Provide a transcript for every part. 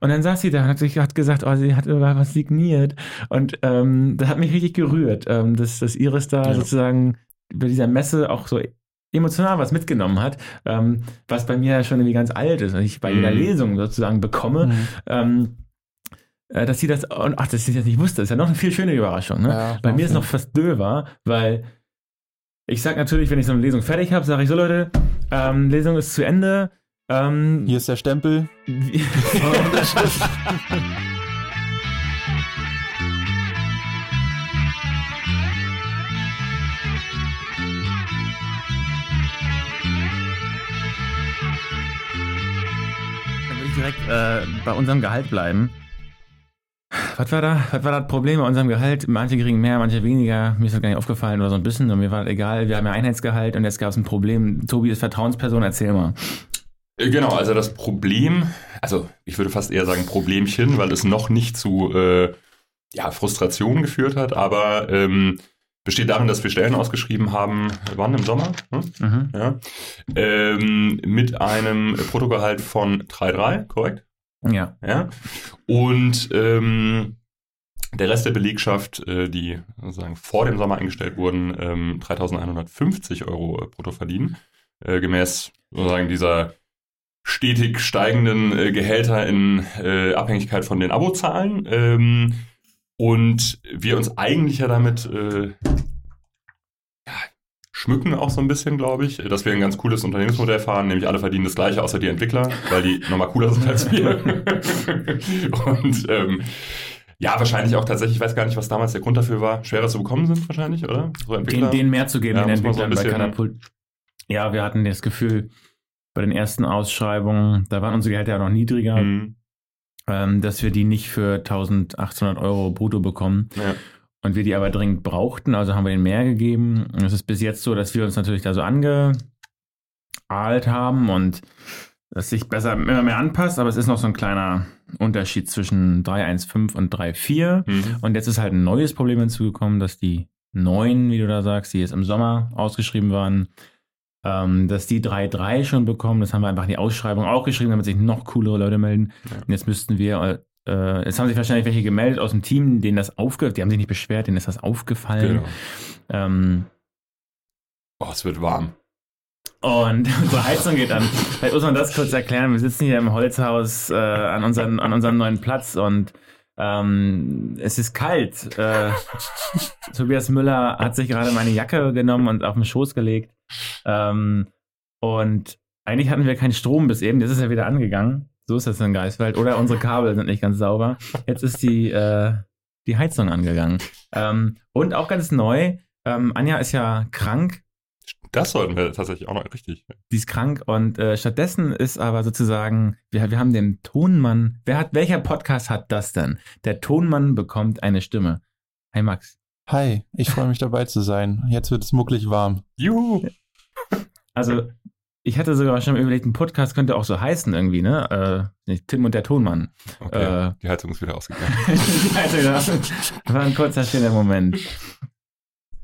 Und dann saß sie da und hat, sich, hat gesagt, oh, sie hat über was signiert. Und ähm, das hat mich richtig gerührt, ähm, dass, dass Iris da Ja. sozusagen bei dieser Messe auch so emotional was mitgenommen hat, ähm, was bei mir ja schon irgendwie ganz alt ist und ich bei jeder Mhm. Lesung sozusagen bekomme. Mhm. Ähm, äh, dass sie das, und ach, dass sie das nicht wusste, ist ja noch eine viel schönere Überraschung. Ne? Ja, Bei mir ist noch fast döver, weil ich sag natürlich, wenn ich so eine Lesung fertig habe, sage ich so, Leute, ähm, Lesung ist zu Ende. Ähm, Hier ist der Stempel. wie- Dann würde ich direkt äh, bei unserem Gehalt bleiben. Was war da? Was war das Problem bei unserem Gehalt? Manche kriegen mehr, manche weniger. Mir ist das gar nicht aufgefallen oder so ein bisschen. Und mir war das egal. Wir haben ja Einheitsgehalt und jetzt gab es ein Problem. Tobi ist Vertrauensperson, erzähl mal. Äh, Genau, also das Problem, also ich würde fast eher sagen Problemchen, weil es noch nicht zu äh, ja, Frustration geführt hat, aber ähm, besteht darin, dass wir Stellen ausgeschrieben haben, wann im Sommer? Hm? Mhm. Ja. Ähm, mit einem Bruttogehalt von 3,3, korrekt? Ja. Ja. Und ähm, der Rest der Belegschaft, äh, die sozusagen vor dem Sommer eingestellt wurden, ähm, 3.150 Euro äh, brutto verdienen, äh, gemäß sozusagen dieser stetig steigenden äh, Gehälter in äh, Abhängigkeit von den Abozahlen. Ähm, und wir uns eigentlich ja damit äh, ja, schmücken auch so ein bisschen, glaube ich, dass wir ein ganz cooles Unternehmensmodell fahren, nämlich alle verdienen das gleiche, außer die Entwickler, weil die nochmal cooler sind als wir. und ähm, ja, wahrscheinlich auch tatsächlich, ich weiß gar nicht, was damals der Grund dafür war, schwerer zu bekommen sind wahrscheinlich, oder? So Den, denen mehr zu geben, Ja, den man so Entwicklern bei Katapult. Ja, wir hatten das Gefühl, bei den ersten Ausschreibungen, da waren unsere Gehälter ja noch niedriger, Mhm. ähm, dass wir die nicht für 1800 Euro brutto bekommen. Ja. Und wir die aber dringend brauchten, also haben wir ihnen mehr gegeben. Und es ist bis jetzt so, dass wir uns natürlich da so angeahlt haben und das sich besser immer mehr anpasst, aber es ist noch so ein kleiner Unterschied zwischen 315 und 34. Mhm. Und jetzt ist halt ein neues Problem hinzugekommen, dass die neuen, wie du da sagst, die jetzt im Sommer ausgeschrieben waren, ähm, dass die 3-3 schon bekommen. Das haben wir einfach in die Ausschreibung auch geschrieben, damit sich noch coolere Leute melden. Ja. Und jetzt müssten wir, äh, jetzt haben sich wahrscheinlich welche gemeldet aus dem Team, denen das aufgefallen die haben sich nicht beschwert, denen ist das aufgefallen. Genau. Ähm, Oh, es wird warm. und unsere Heizung geht an. Vielleicht muss man das kurz erklären. Wir sitzen hier im Holzhaus äh, an, unseren, an unserem neuen Platz und ähm, es ist kalt. Äh, Tobias Müller hat sich gerade meine Jacke genommen und auf den Schoß gelegt. Ähm, und eigentlich hatten wir keinen Strom bis eben. Jetzt ist er wieder angegangen. So ist das in Geiswald. Oder unsere Kabel sind nicht ganz sauber. Jetzt ist die, äh, die Heizung angegangen. Ähm, und auch ganz neu. Ähm, Anja ist ja krank Das sollten wir tatsächlich auch noch richtig. die ist krank und äh, stattdessen ist aber sozusagen, wir, wir haben den Tonmann, wer hat, welcher Podcast hat das denn? Der Tonmann bekommt eine Stimme. Hi Max. Hi, ich freue mich dabei zu sein. Jetzt wird es mucklig warm. Juhu! Also, ich hatte sogar schon überlegt, ein Podcast könnte auch so heißen irgendwie, ne? Äh, Tim und der Tonmann. Okay, Äh. die Heizung ist wieder ausgegangen. also, das war ein kurzer stiller Moment.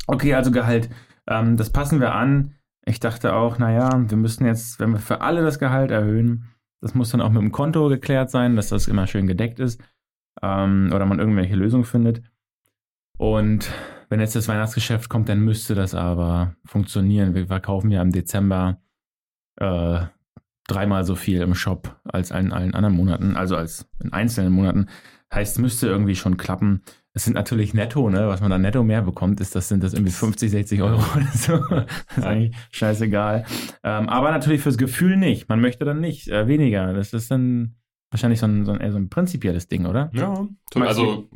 Okay, also Gehalt. Ähm, das passen wir an. Ich dachte auch, naja, wir müssen jetzt, wenn wir für alle das Gehalt erhöhen, das muss dann auch mit dem Konto geklärt sein, dass das immer schön gedeckt ist ähm, oder man irgendwelche Lösungen findet. Und wenn jetzt das Weihnachtsgeschäft kommt, dann müsste das aber funktionieren. Wir verkaufen ja im Dezember äh, dreimal so viel im Shop als in allen anderen Monaten, also als in einzelnen Monaten. Heißt, es müsste irgendwie schon klappen. Es sind natürlich netto, ne? Was man da netto mehr bekommt, ist das sind das irgendwie 50, 60 Euro oder so. Das ist eigentlich scheißegal. Ähm, aber natürlich fürs Gefühl nicht. Man möchte dann nicht äh, weniger. Das ist dann wahrscheinlich so ein, so ein, so ein prinzipielles Ding, oder? Ja, also,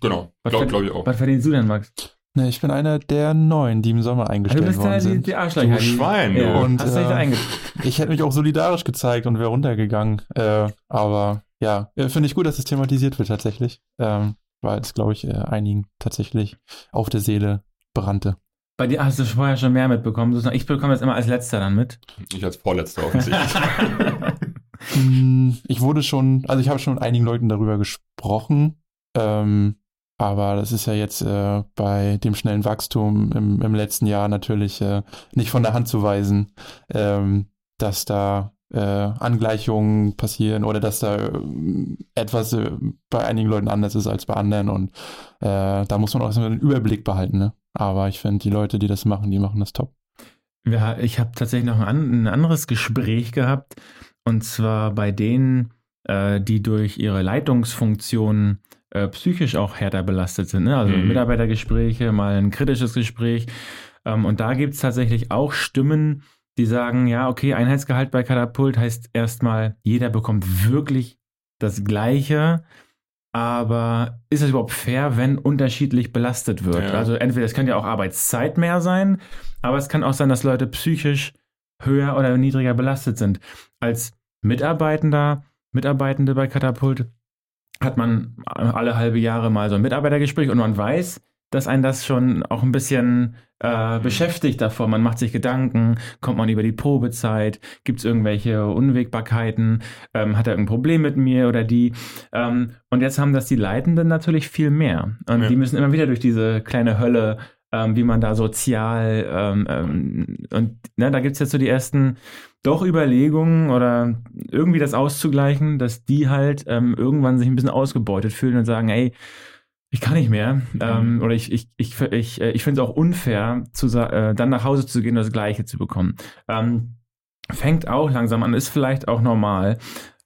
genau, glaube glaub ich auch. Was verdienst du denn, Max? Ne, ich bin einer der neuen, die im Sommer Du eingestellt bist worden ja die, sind. die Arschlöcher. Du die- Schwein, du. Ja. Und, Hast du dich da äh. Ich hätte mich auch solidarisch gezeigt und wäre runtergegangen. Äh, aber ja, äh, finde ich gut, dass es thematisiert wird tatsächlich. Ähm, weil es, glaube ich, äh, einigen tatsächlich auf der Seele brannte. Bei dir hast du vorher schon mehr mitbekommen. Ich bekomme das immer als letzter dann mit. Ich als Vorletzter offensichtlich. Hm, Ich wurde schon, also ich habe schon mit einigen Leuten darüber gesprochen, ähm, aber das ist ja jetzt äh, bei dem schnellen Wachstum im, im letzten Jahr natürlich äh, nicht von der Hand zu weisen, ähm, dass da äh, Angleichungen passieren oder dass da äh, etwas äh, bei einigen Leuten anders ist als bei anderen und äh, da muss man auch so einen Überblick behalten. Ne? Aber ich finde, die Leute, die das machen, die machen das top. Ja, ich habe tatsächlich noch ein, ein, anderes Gespräch gehabt und zwar bei denen, die durch ihre Leitungsfunktion äh, psychisch auch härter belastet sind. Ne? Also mhm. Mitarbeitergespräche, mal ein kritisches Gespräch. Ähm, und da gibt es tatsächlich auch Stimmen, die sagen, ja, okay, Einheitsgehalt bei Katapult heißt erstmal, jeder bekommt wirklich das Gleiche. Aber ist es überhaupt fair, wenn unterschiedlich belastet wird? Ja. Also entweder es kann ja auch Arbeitszeit mehr sein, aber es kann auch sein, dass Leute psychisch höher oder niedriger belastet sind. Als Mitarbeitender, Mitarbeitende bei Katapult hat man alle halbe Jahre mal so ein Mitarbeitergespräch und man weiß, dass einen das schon auch ein bisschen äh, beschäftigt davor. Man macht sich Gedanken, kommt man über die Probezeit, gibt es irgendwelche Unwägbarkeiten, ähm, hat er irgendein Problem mit mir oder die. Ähm, und jetzt haben das die Leitenden natürlich viel mehr. Und ja. die müssen immer wieder durch diese kleine Hölle, ähm, wie man da sozial ähm, ähm, und ne, da gibt es jetzt so die ersten doch Überlegungen oder irgendwie das auszugleichen, dass die halt ähm, irgendwann sich ein bisschen ausgebeutet fühlen und sagen, ey, ich kann nicht mehr. Ähm, mhm. oder ich, ich, ich, ich, ich finde es auch unfair, zu, äh, dann nach Hause zu gehen und das Gleiche zu bekommen. Ähm, fängt auch langsam an, ist vielleicht auch normal.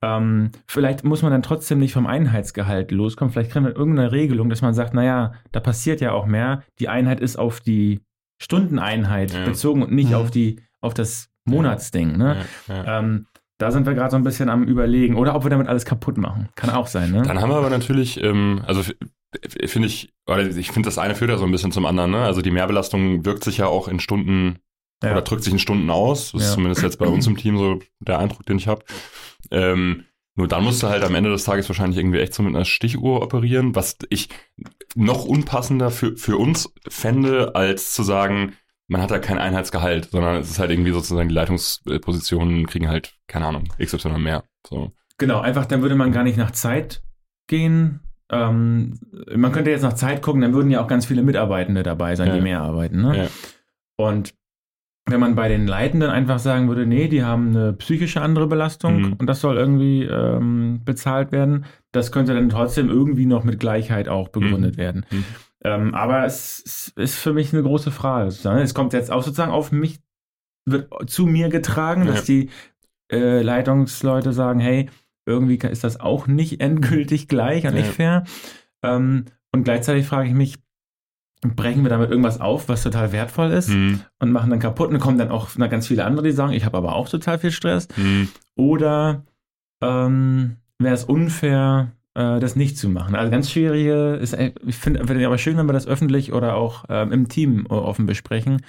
Ähm, vielleicht muss man dann trotzdem nicht vom Einheitsgehalt loskommen. Vielleicht kriegen wir irgendeine Regelung, dass man sagt, naja, da passiert ja auch mehr. Die Einheit ist auf die Stundeneinheit ja. bezogen und nicht mhm. auf die, auf das Monatsding. Ne? Ja, ja. Ähm, da sind wir gerade so ein bisschen am überlegen. Oder ob wir damit alles kaputt machen. Kann auch sein, ne? Dann haben wir aber natürlich, ähm, also finde ich, oder ich finde, das eine führt ja so ein bisschen zum anderen. Ne? Also die Mehrbelastung wirkt sich ja auch in Stunden ja. oder drückt sich in Stunden aus. Das ist zumindest jetzt bei uns im Team so der Eindruck, den ich habe. Ähm, nur dann musst du halt am Ende des Tages wahrscheinlich irgendwie echt so mit einer Stichuhr operieren, was ich noch unpassender für, für uns fände, als zu sagen, man hat da kein Einheitsgehalt, sondern es ist halt irgendwie sozusagen die Leitungspositionen kriegen halt, keine Ahnung, XY mehr. So. Genau, einfach dann würde man gar nicht nach Zeit gehen, ähm, man könnte jetzt nach Zeit gucken, dann würden ja auch ganz viele Mitarbeitende dabei sein, ja. die mehr arbeiten. Ne? Ja. Und wenn man bei den Leitenden einfach sagen würde, nee, die haben eine psychische andere Belastung mhm. und das soll irgendwie ähm, bezahlt werden, das könnte dann trotzdem irgendwie noch mit Gleichheit auch begründet mhm. werden. Mhm. Ähm, aber es ist für mich eine große Frage. Es kommt jetzt auch sozusagen auf mich, wird zu mir getragen, ja. dass die äh, Leitungsleute sagen, hey, irgendwie ist das auch nicht endgültig gleich und ja. nicht fair. Ähm, und gleichzeitig frage ich mich, brechen wir damit irgendwas auf, was total wertvoll ist mhm. und machen dann kaputt und kommen dann auch na, ganz viele andere, die sagen, ich habe aber auch total viel Stress. Mhm. Oder ähm, wäre es unfair, äh, das nicht zu machen. Also ganz schwierige ist, äh, ich finde find aber schön, wenn wir das öffentlich oder auch ähm, im Team offen besprechen,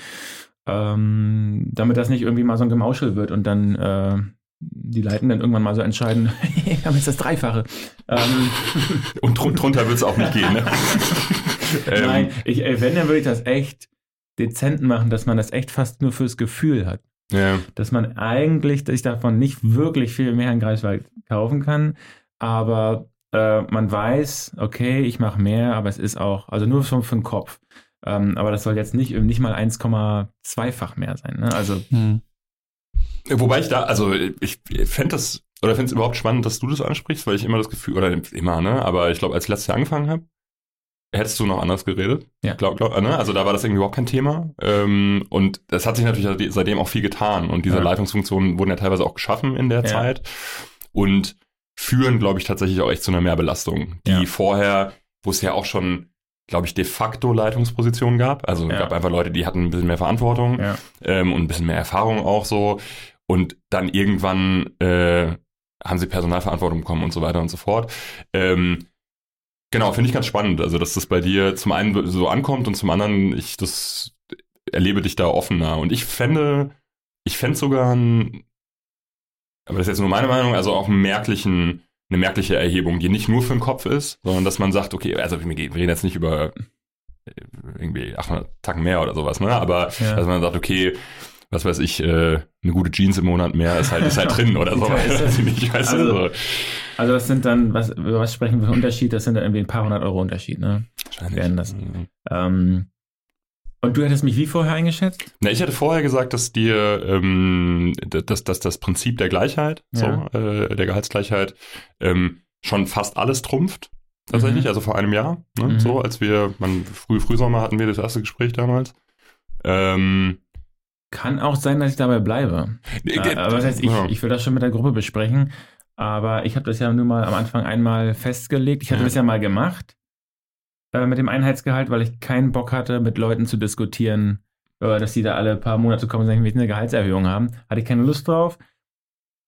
ähm, damit das nicht irgendwie mal so ein Gemauschel wird und dann äh, die Leiten dann irgendwann mal so entscheiden, wir haben jetzt das Dreifache. Ähm, und dr drunter wird es auch nicht gehen, ne? Nein, ich, wenn, dann würde ich das echt dezent machen, dass man das echt fast nur fürs Gefühl hat. Ja. Dass man eigentlich sich davon nicht wirklich viel mehr in Greifswald kaufen kann, aber äh, man weiß, okay, ich mache mehr, aber es ist auch, also nur schon für den Kopf. Ähm, aber das soll jetzt nicht, nicht mal 1,2-fach mehr sein. Ne? Also hm. Wobei ich da, also ich fände das, oder fände es überhaupt spannend, dass du das ansprichst, weil ich immer das Gefühl, oder immer, ne, aber ich glaube, als ich letztes Jahr angefangen habe, hättest du noch anders geredet. Ja. Glaub, glaub, ne? Also da war das irgendwie überhaupt kein Thema. Ähm, und das hat sich natürlich seitdem auch viel getan. Und diese ja. Leitungsfunktionen wurden ja teilweise auch geschaffen in der ja. Zeit. Und führen, glaube ich, tatsächlich auch echt zu einer Mehrbelastung, die ja. vorher, wo es ja auch schon, glaube ich, de facto Leitungspositionen gab. Also es gab einfach Leute, die hatten ein bisschen mehr Verantwortung ähm, und ein bisschen mehr Erfahrung auch so. Und dann irgendwann äh, haben sie Personalverantwortung bekommen und so weiter und so fort. Ähm, genau, finde ich ganz spannend. Also, dass das bei dir zum einen so ankommt und zum anderen ich das erlebe dich da offener. Und ich fände, ich fände sogar ein, aber das ist jetzt nur meine Meinung, also auch einen merklichen, eine merkliche Erhebung, die nicht nur für den Kopf ist, sondern dass man sagt, okay, also wir reden jetzt nicht über äh, irgendwie 800 Tacken mehr oder sowas, ne? Aber ja. dass man sagt, okay, was weiß ich, äh, eine gute Jeans im Monat mehr ist halt, ist halt drin oder so. ich weiß also, so. also das sind dann, was, was sprechen wir für Unterschied? Das sind dann irgendwie ein paar hundert Euro Unterschied, ne? Wahrscheinlich. das. Mhm. Ähm, Und du hättest mich wie vorher eingeschätzt? Na, ich hätte vorher gesagt, dass dir ähm, dass, dass das Prinzip der Gleichheit, Ja. so, äh, der Gehaltsgleichheit, ähm, schon fast alles trumpft. Tatsächlich, Mhm. also vor einem Jahr, ne, Mhm. so, als wir, man, früh, Frühsommer hatten wir das erste Gespräch damals. Ähm, Kann auch sein, dass ich dabei bleibe. äh, aber das heißt, ich, ja. ich will das schon mit der Gruppe besprechen. Aber ich habe das ja nur mal am Anfang einmal festgelegt. Ich hatte Ja. das ja mal gemacht äh, mit dem Einheitsgehalt, weil ich keinen Bock hatte, mit Leuten zu diskutieren, äh, dass die da alle paar Monate kommen und sagen, wir eine Gehaltserhöhung haben. Hatte ich keine Lust drauf.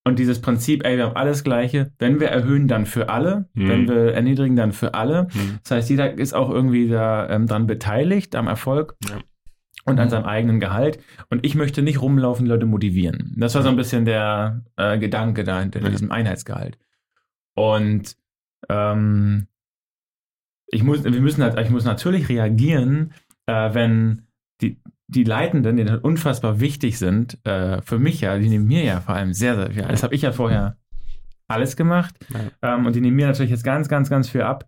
Und dieses Prinzip, ey, wir haben alles Gleiche. Wenn wir erhöhen, dann für alle. Mhm. Wenn wir erniedrigen, dann für alle. Hm. Das heißt, jeder ist auch irgendwie da ähm, dran beteiligt am Erfolg Ja. und an Mhm. seinem eigenen Gehalt. Und ich möchte nicht rumlaufen, Leute motivieren. Das war so ein bisschen der äh, Gedanke da hinter Ja. diesem Einheitsgehalt. Und ähm, ich muss, wir müssen halt, ich muss natürlich reagieren, äh, wenn die, die Leitenden, die halt unfassbar wichtig sind, äh, für mich ja, die nehmen mir ja vor allem sehr, sehr viel. Das habe ich ja vorher alles gemacht. Ja. Ähm, und die nehmen mir natürlich jetzt ganz, ganz, ganz viel ab.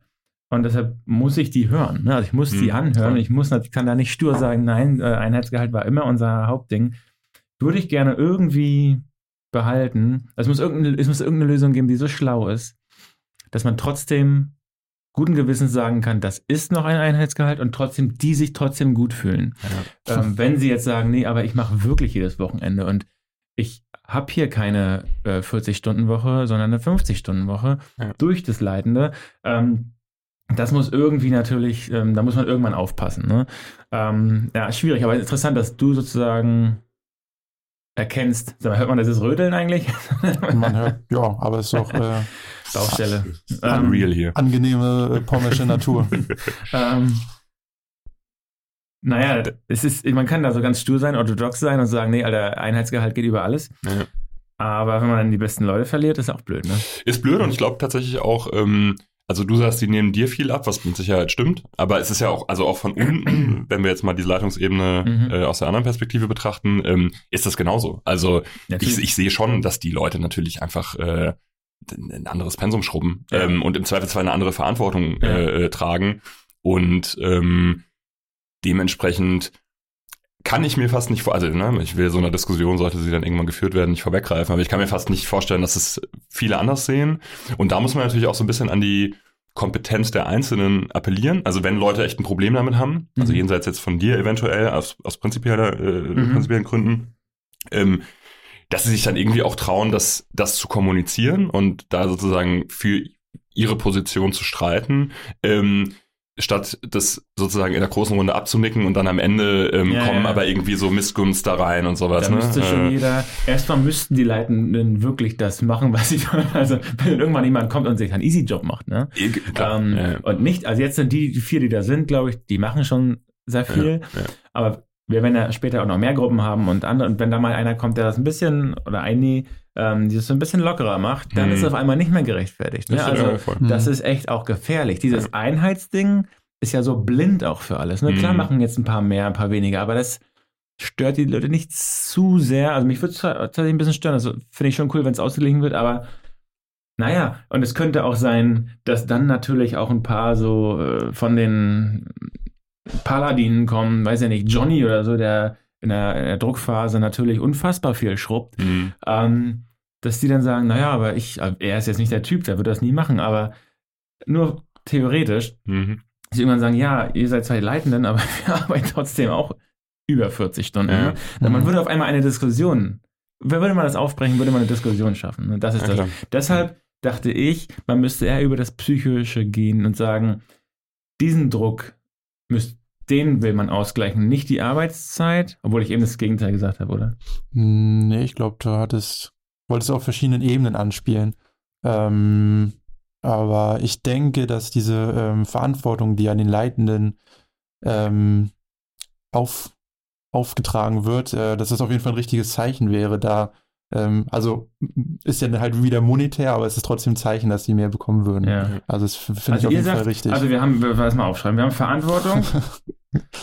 Und deshalb muss ich die hören. Ne? Also ich muss die Mhm, anhören. voll. Ich muss, ich kann da nicht stur sagen, nein, äh, Einheitsgehalt war immer unser Hauptding. Würde ich gerne irgendwie behalten. Es muss, irgendeine, es muss irgendeine Lösung geben, die so schlau ist, dass man trotzdem guten Gewissens sagen kann, das ist noch ein Einheitsgehalt und trotzdem die sich trotzdem gut fühlen. Ja. Ähm, wenn sie jetzt sagen, nee, aber ich mache wirklich jedes Wochenende und ich habe hier keine äh, 40-Stunden-Woche, sondern eine 50-Stunden-Woche Ja. durch das Leitende. Ähm, das muss irgendwie natürlich, ähm, da muss man irgendwann aufpassen. Ne? Ähm, ja, schwierig, aber interessant, dass du sozusagen erkennst. Sag mal, hört man das Rödeln eigentlich? Man hört, ja, aber es ist auch äh, Baustelle. Ähm, Unreal hier. angenehme äh, pommersche Natur. Ähm, naja, es ist, man kann da so ganz stur sein, orthodox sein und sagen, nee, Alter, Einheitsgehalt geht über alles. Ja. Aber wenn man dann die besten Leute verliert, ist auch blöd, ne? Ist blöd und ich glaube tatsächlich auch, ähm, also du sagst, die nehmen dir viel ab, was mit Sicherheit stimmt, aber es ist ja auch, also auch von unten, wenn wir jetzt mal diese Leitungsebene Mhm. äh, aus der anderen Perspektive betrachten, ähm, ist das genauso. Also ich, Natürlich. ich sehe schon, dass die Leute natürlich einfach äh, ein anderes Pensum schrubben Ja. ähm, und im Zweifelsfall eine andere Verantwortung Ja. äh, äh, tragen und ähm, dementsprechend kann ich mir fast nicht vor, also ne, ich will so einer Diskussion, sollte sie dann irgendwann geführt werden, nicht vorweggreifen, aber ich kann mir fast nicht vorstellen, dass es viele anders sehen. Und da muss man natürlich auch so ein bisschen an die Kompetenz der Einzelnen appellieren. Also wenn Leute echt ein Problem damit haben, also Mhm. jenseits jetzt von dir eventuell, aus, aus prinzipieller, äh, Mhm. prinzipiellen Gründen, ähm, dass sie sich dann irgendwie auch trauen, das, das zu kommunizieren und da sozusagen für ihre Position zu streiten, ähm, statt das sozusagen in der großen Runde abzunicken und dann am Ende ähm, Ja, kommen ja. aber irgendwie so Missgunst da rein und sowas. Da müsste ne? schon Äh, jeder, erstmal müssten die Leitenden wirklich das machen, was sie tun. Also, wenn irgendwann jemand kommt und sich einen Easy-Job macht, ne? eh, klar, Ähm, ja. Und nicht, also jetzt sind die, die vier, die da sind, glaube ich, die machen schon sehr viel. Aber wir werden ja später auch noch mehr Gruppen haben und andere, und wenn da mal einer kommt, der das ein bisschen, oder eine, ähm, die das so ein bisschen lockerer macht, dann Hm. ist es auf einmal nicht mehr gerechtfertigt. Ne? Das Also, ja, das Mhm. ist echt auch gefährlich. Dieses Einheitsding ist ja so blind auch für alles. Ne? Klar Mhm. machen jetzt ein paar mehr, ein paar weniger, aber das stört die Leute nicht zu sehr. Also mich würde es tatsächlich ein bisschen stören. Also finde ich schon cool, wenn es ausgeglichen wird, aber naja, und es könnte auch sein, dass dann natürlich auch ein paar so äh, von den Paladinen kommen, weiß ja nicht, Johnny oder so, der in der, in der Druckphase natürlich unfassbar viel schrubbt Mhm. ähm, dass die dann sagen, naja, aber ich, äh, er ist jetzt nicht der Typ, der wird das nie machen, aber nur theoretisch, Mhm. dass sie irgendwann sagen, ja, ihr seid zwei Leitenden, aber wir arbeiten trotzdem auch über 40 Stunden. Ja. Ne? Dann Man Mhm. würde auf einmal eine Diskussion, würde man das aufbrechen, würde man eine Diskussion schaffen. Und das ist Ja, das. klar. Deshalb dachte ich, man müsste eher über das Psychische gehen und sagen, diesen Druck müsst, den will man ausgleichen, nicht die Arbeitszeit, obwohl ich eben das Gegenteil gesagt habe, oder? Hm, Nee, ich glaube, du hattest, wolltest auf verschiedenen Ebenen anspielen. Ähm, aber ich denke, dass diese ähm, Verantwortung, die an den Leitenden ähm, auf, aufgetragen wird, äh, dass das auf jeden Fall ein richtiges Zeichen wäre, da also m- ist ja halt wieder monetär, aber es ist trotzdem ein Zeichen, dass die mehr bekommen würden. Ja. Also das finde ich Also auf ihr jeden Fall sagt, richtig. also wir haben, es mal aufschreiben, wir haben Verantwortung.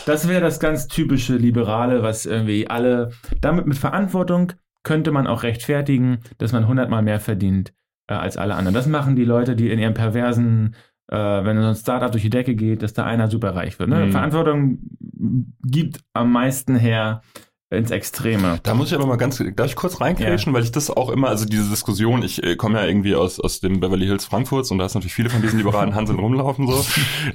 Das wäre das ganz typische Liberale, was irgendwie alle, damit mit Verantwortung könnte man auch rechtfertigen, dass man hundertmal mehr verdient äh, als alle anderen. Das machen die Leute, die in ihrem perversen, äh, wenn so ein Startup durch die Decke geht, dass da einer super reich wird. Ne? Mhm. Verantwortung gibt am meisten her ins Extreme. Da muss ich aber mal ganz, darf ich kurz reinkrätschen, weil ich das auch immer, also diese Diskussion, ich äh, komme ja irgendwie aus, aus dem Beverly Hills Frankfurts und da ist natürlich viele von diesen liberalen Hanseln rumlaufen so.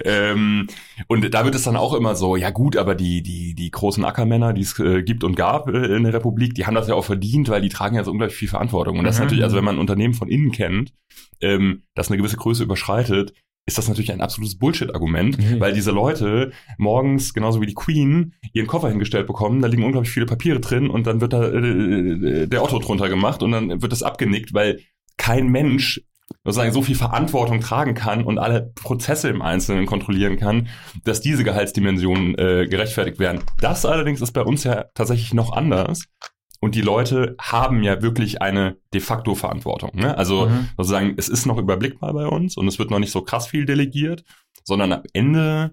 ähm, und da wird es dann auch immer so, ja gut, aber die, die, die großen Ackermänner, die es äh, gibt und gab äh, in der Republik, die haben das ja auch verdient, weil die tragen ja so unglaublich viel Verantwortung. Und das ist Mhm. natürlich, also wenn man ein Unternehmen von innen kennt, ähm, das eine gewisse Größe überschreitet, ist das natürlich ein absolutes Bullshit-Argument, Mhm. weil diese Leute morgens, genauso wie die Queen, ihren Koffer hingestellt bekommen, da liegen unglaublich viele Papiere drin und dann wird da äh, der Otto drunter gemacht und dann wird das abgenickt, weil kein Mensch sozusagen so viel Verantwortung tragen kann und alle Prozesse im Einzelnen kontrollieren kann, dass diese Gehaltsdimensionen äh, gerechtfertigt werden. Das allerdings ist bei uns ja tatsächlich noch anders. Und die Leute haben ja wirklich eine de facto Verantwortung. Ne? Also Mhm. sozusagen, es ist noch überblickbar bei uns und es wird noch nicht so krass viel delegiert, sondern am Ende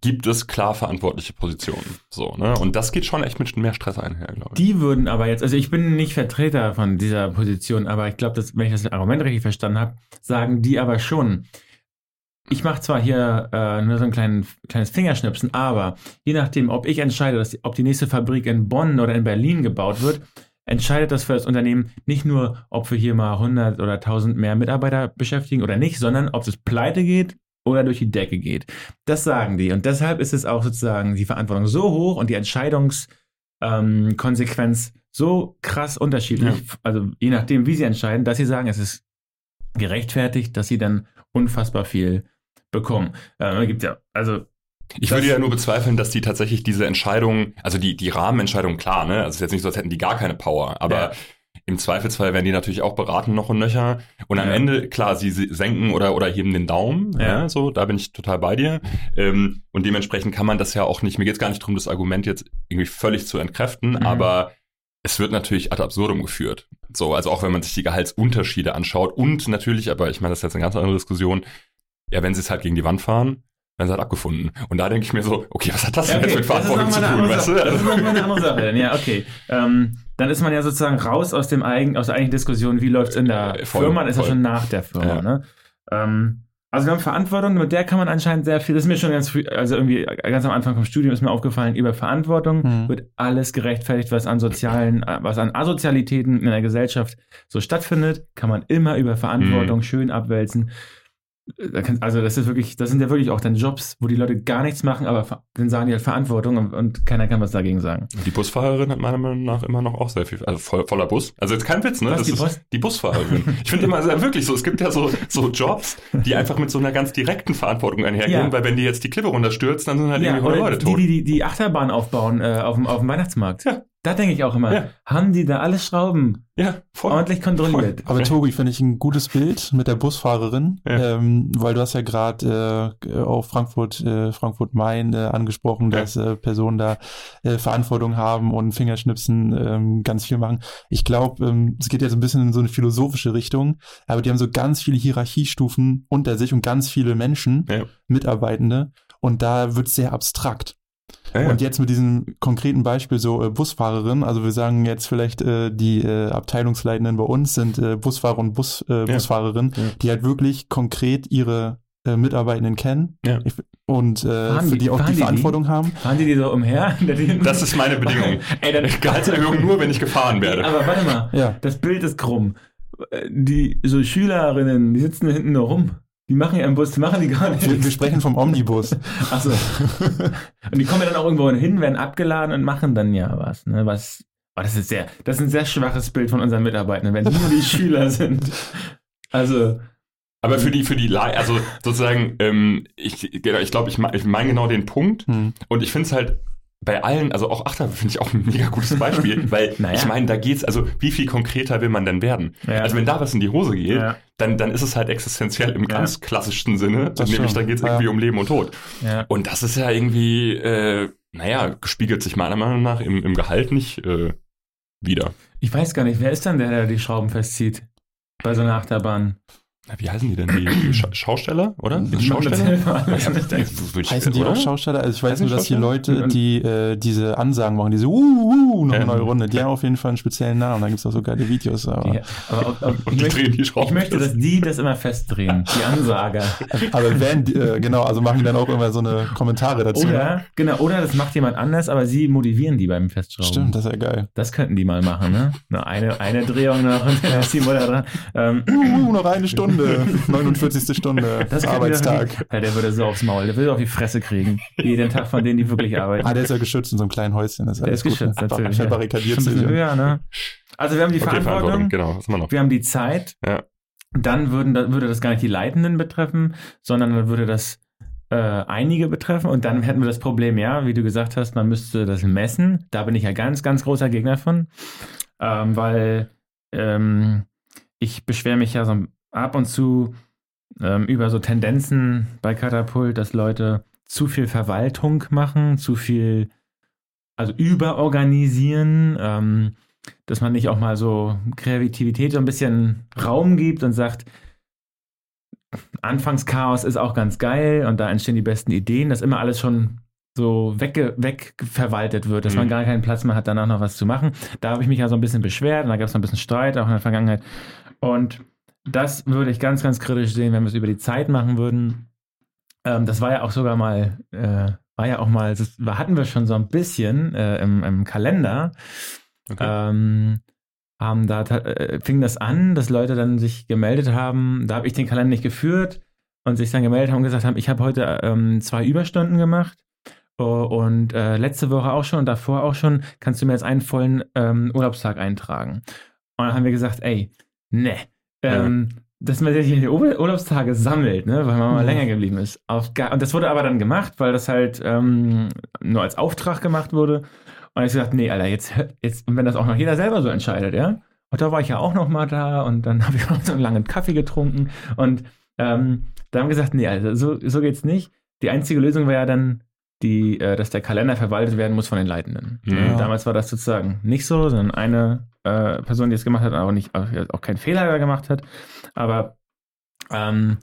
gibt es klar verantwortliche Positionen. So, ne? Und das geht schon echt mit mehr Stress einher, glaube ich. Die würden aber jetzt, also ich bin nicht Vertreter von dieser Position, aber ich glaube, dass, wenn ich das Argument richtig verstanden habe, sagen die aber schon, ich mache zwar hier äh, nur so ein kleinen, kleines Fingerschnipsen, aber je nachdem, ob ich entscheide, dass ob die nächste Fabrik in Bonn oder in Berlin gebaut wird, entscheidet das für das Unternehmen nicht nur, ob wir hier mal 100 oder 1000 mehr Mitarbeiter beschäftigen oder nicht, sondern ob es pleite geht oder durch die Decke geht. Das sagen die. Und deshalb ist es auch sozusagen die Verantwortung so hoch und die Entscheidungs- ähm, so krass unterschiedlich, also je nachdem, wie sie entscheiden, dass sie sagen, es ist gerechtfertigt, dass sie dann unfassbar viel bekommen. Ähm, gibt ja, also Ich würde ja nur bezweifeln, dass die tatsächlich diese Entscheidung, also die, die Rahmenentscheidung, klar, ne? Also es ist jetzt nicht so, als hätten die gar keine Power, aber Ja. im Zweifelsfall werden die natürlich auch beraten noch und nöcher. Und am Ja. Ende, klar, sie sie senken oder, oder heben den Daumen, Ja. ja. so, da bin ich total bei dir. Ähm, und dementsprechend kann man das ja auch nicht, mir geht es gar nicht darum, das Argument jetzt irgendwie völlig zu entkräften, Mhm. aber es wird natürlich ad absurdum geführt. So, also auch wenn man sich die Gehaltsunterschiede anschaut und natürlich, aber ich meine, das ist jetzt eine ganz andere Diskussion, ja, wenn sie es halt gegen die Wand fahren, werden sie halt abgefunden. Und da denke ich mir so, okay, was hat das denn jetzt mit Verantwortung zu tun, weißt du? Das ist nochmal eine andere Sache. Dann. Ja, okay. Ähm, dann ist man ja sozusagen raus aus dem eigen, aus der eigentlichen Diskussion, wie läuft es in der Äh, voll, Firma, dann ist ja schon nach der Firma. Ja. Ne? Ähm, also wir haben Verantwortung, mit der kann man anscheinend sehr viel, das ist mir schon ganz früh, also irgendwie ganz am Anfang vom Studium ist mir aufgefallen, über Verantwortung Hm. wird alles gerechtfertigt, was an sozialen, äh, was an Asozialitäten in der Gesellschaft so stattfindet, kann man immer über Verantwortung Mhm. schön abwälzen. Also das ist wirklich, das sind ja wirklich auch dann Jobs, wo die Leute gar nichts machen, aber dann sagen die halt Verantwortung und, und keiner kann was dagegen sagen. die Busfahrerin hat meiner Meinung nach immer noch auch sehr viel, also voll, voller Bus. Also jetzt kein Witz, ne? Was, das die ist Bus? die Busfahrerin. Ich finde immer, also wirklich so, es gibt ja so, so Jobs, die einfach mit so einer ganz direkten Verantwortung einhergehen, Ja. weil wenn die jetzt die Klippe runterstürzt, dann sind halt Ja, irgendwie 100 oder Leute tot. die, die die Achterbahn aufbauen äh, auf, dem, auf dem Weihnachtsmarkt. Ja. Da denke ich auch immer, Ja. haben die da alle Schrauben ja, voll. ordentlich kontrolliert? Aber Tobi, finde ich ein gutes Bild mit der Busfahrerin, Ja. ähm, weil du hast ja gerade äh, auf Frankfurt, äh, Frankfurt Main äh, angesprochen, dass äh, Personen da äh, Verantwortung haben und Fingerschnipsen ähm, ganz viel machen. Ich glaube, ähm, es geht jetzt ein bisschen in so eine philosophische Richtung, aber die haben so ganz viele Hierarchiestufen unter sich und ganz viele Menschen. Mitarbeitende, und da wird es sehr abstrakt. Ja, ja. Und jetzt mit diesem konkreten Beispiel so äh, Busfahrerin, also wir sagen jetzt vielleicht äh, die äh, Abteilungsleitenden bei uns sind äh, Busfahrer und Bus, äh, Ja. Busfahrerin, Ja. die halt wirklich konkret ihre äh, Mitarbeitenden kennen Ja. Ich- und äh, Fahren für die- die auch die die die? Verantwortung haben. Fahren die die so umher? Das ist meine Bedingung. Ey, dann, Gehaltserhöhung nur, wenn ich gefahren werde. aber warte mal, Ja, das Bild ist krumm. Äh, Die so Schülerinnen, die sitzen da hinten nur rum. Die machen ja im Bus, die machen die gar nicht. wir, wir sprechen vom Omnibus. Achso. Und die kommen ja dann auch irgendwo hin, werden abgeladen und machen dann ja was. Ne? was oh, das, ist sehr, das ist ein sehr schwaches Bild von unseren Mitarbeitern, wenn die nur die Schüler sind. Also, Aber für die, für die, also sozusagen, ähm, ich, genau, ich glaube, ich, ich meine genau den Punkt. Hm. Und ich finde es halt bei allen, also auch Achter finde ich auch ein mega gutes Beispiel, weil Naja. ich meine, da geht's, also wie viel konkreter will man denn werden? ja, Also wenn da was in die Hose geht, ja, dann, dann ist es halt existenziell im Ja. ganz klassischsten Sinne, Das nämlich dann geht's ja. irgendwie um Leben und Tod. ja. Und das ist ja irgendwie, äh, naja, gespiegelt sich meiner Meinung nach im, im Gehalt nicht äh, wieder. Ich weiß gar nicht, wer ist dann der, der die Schrauben festzieht? Bei so einer Achterbahn. Wie heißen die denn? Die, die Scha Schausteller, oder? Die Schausteller? Ja, Heißen die auch Schausteller? Also ich weiß Heißen nur, die dass die? Leute, die äh, diese Ansagen machen, diese uh, uh, noch eine neue Runde, die haben auf jeden Fall einen speziellen Namen. Da gibt es auch so geile Videos. Aber, Ja, aber auch, auch, Und ich, die möchte, drehen die Schrauben. ich möchte, dass die das immer festdrehen, die Ansager. aber die, äh, genau, also machen die dann auch immer so eine Kommentare dazu. ne? Oder, genau, oder das macht jemand anders, aber sie motivieren die beim Festschrauben. Stimmt, das ist ja geil. Das könnten die mal machen, ne? Nur eine, eine Drehung noch und dann ist die Mutter dran. Ähm, Uh, uh, noch eine Stunde, 49. Stunde, das Arbeitstag. Ja, der würde so aufs Maul, der würde auf die Fresse kriegen. Jeden Tag von denen, die wirklich arbeiten. Ah, der ist ja geschützt in so einem kleinen Häuschen. Das ist Der ist geschützt, gut, ne? natürlich. Der barrikadiert sich. höher, ne? Also wir haben die Okay, Verantwortung, genau, was haben wir noch? wir haben die Zeit. Ja. Dann würden, da- würde das gar nicht die Leitenden betreffen, sondern dann würde das äh, einige betreffen. Und dann hätten wir das Problem, ja, wie du gesagt hast, man müsste das messen. Da bin ich ja ganz, ganz großer Gegner von, ähm, weil ähm, ich beschwere mich ja so ab und zu ähm, über so Tendenzen bei Katapult, dass Leute zu viel Verwaltung machen, zu viel, also überorganisieren, ähm, dass man nicht auch mal so Kreativität so ein bisschen Raum gibt und sagt, Anfangschaos ist auch ganz geil und da entstehen die besten Ideen, dass immer alles schon so wegge wegverwaltet wird, dass man Mhm. gar keinen Platz mehr hat, danach noch was zu machen. Da habe ich mich ja so ein bisschen beschwert und da gab es noch ein bisschen Streit, auch in der Vergangenheit. Und das würde ich ganz, ganz kritisch sehen, wenn wir es über die Zeit machen würden. Ähm, das war ja auch sogar mal, äh, war ja auch mal, das hatten wir schon so ein bisschen äh, im, im Kalender. Okay. Ähm, haben da äh, fing das an, dass Leute dann sich gemeldet haben. Da habe ich den Kalender nicht geführt und sich dann gemeldet haben und gesagt haben, ich habe heute ähm, zwei Überstunden gemacht. Und äh, letzte Woche auch schon und davor auch schon, kannst du mir jetzt einen vollen ähm, Urlaubstag eintragen. Und dann haben wir gesagt, ey, ne, ähm, dass man sich die Ur Urlaubstage sammelt, ne, weil man mal Mhm. länger geblieben ist. Und das wurde aber dann gemacht, weil das halt ähm, nur als Auftrag gemacht wurde. Und ich gesagt, nee, Alter, jetzt, jetzt, und wenn das auch noch jeder selber so entscheidet, ja. Und da war ich ja auch noch mal da und dann habe ich auch so einen langen Kaffee getrunken und ähm, da haben wir gesagt, nee, also so, so geht's nicht. Die einzige Lösung wäre ja dann, die, äh, dass der Kalender verwaltet werden muss von den Leitenden. Ja. Damals war das sozusagen nicht so, sondern eine äh, Person, die es gemacht hat, aber nicht, auch, auch keinen Fehler gemacht hat. Aber ähm,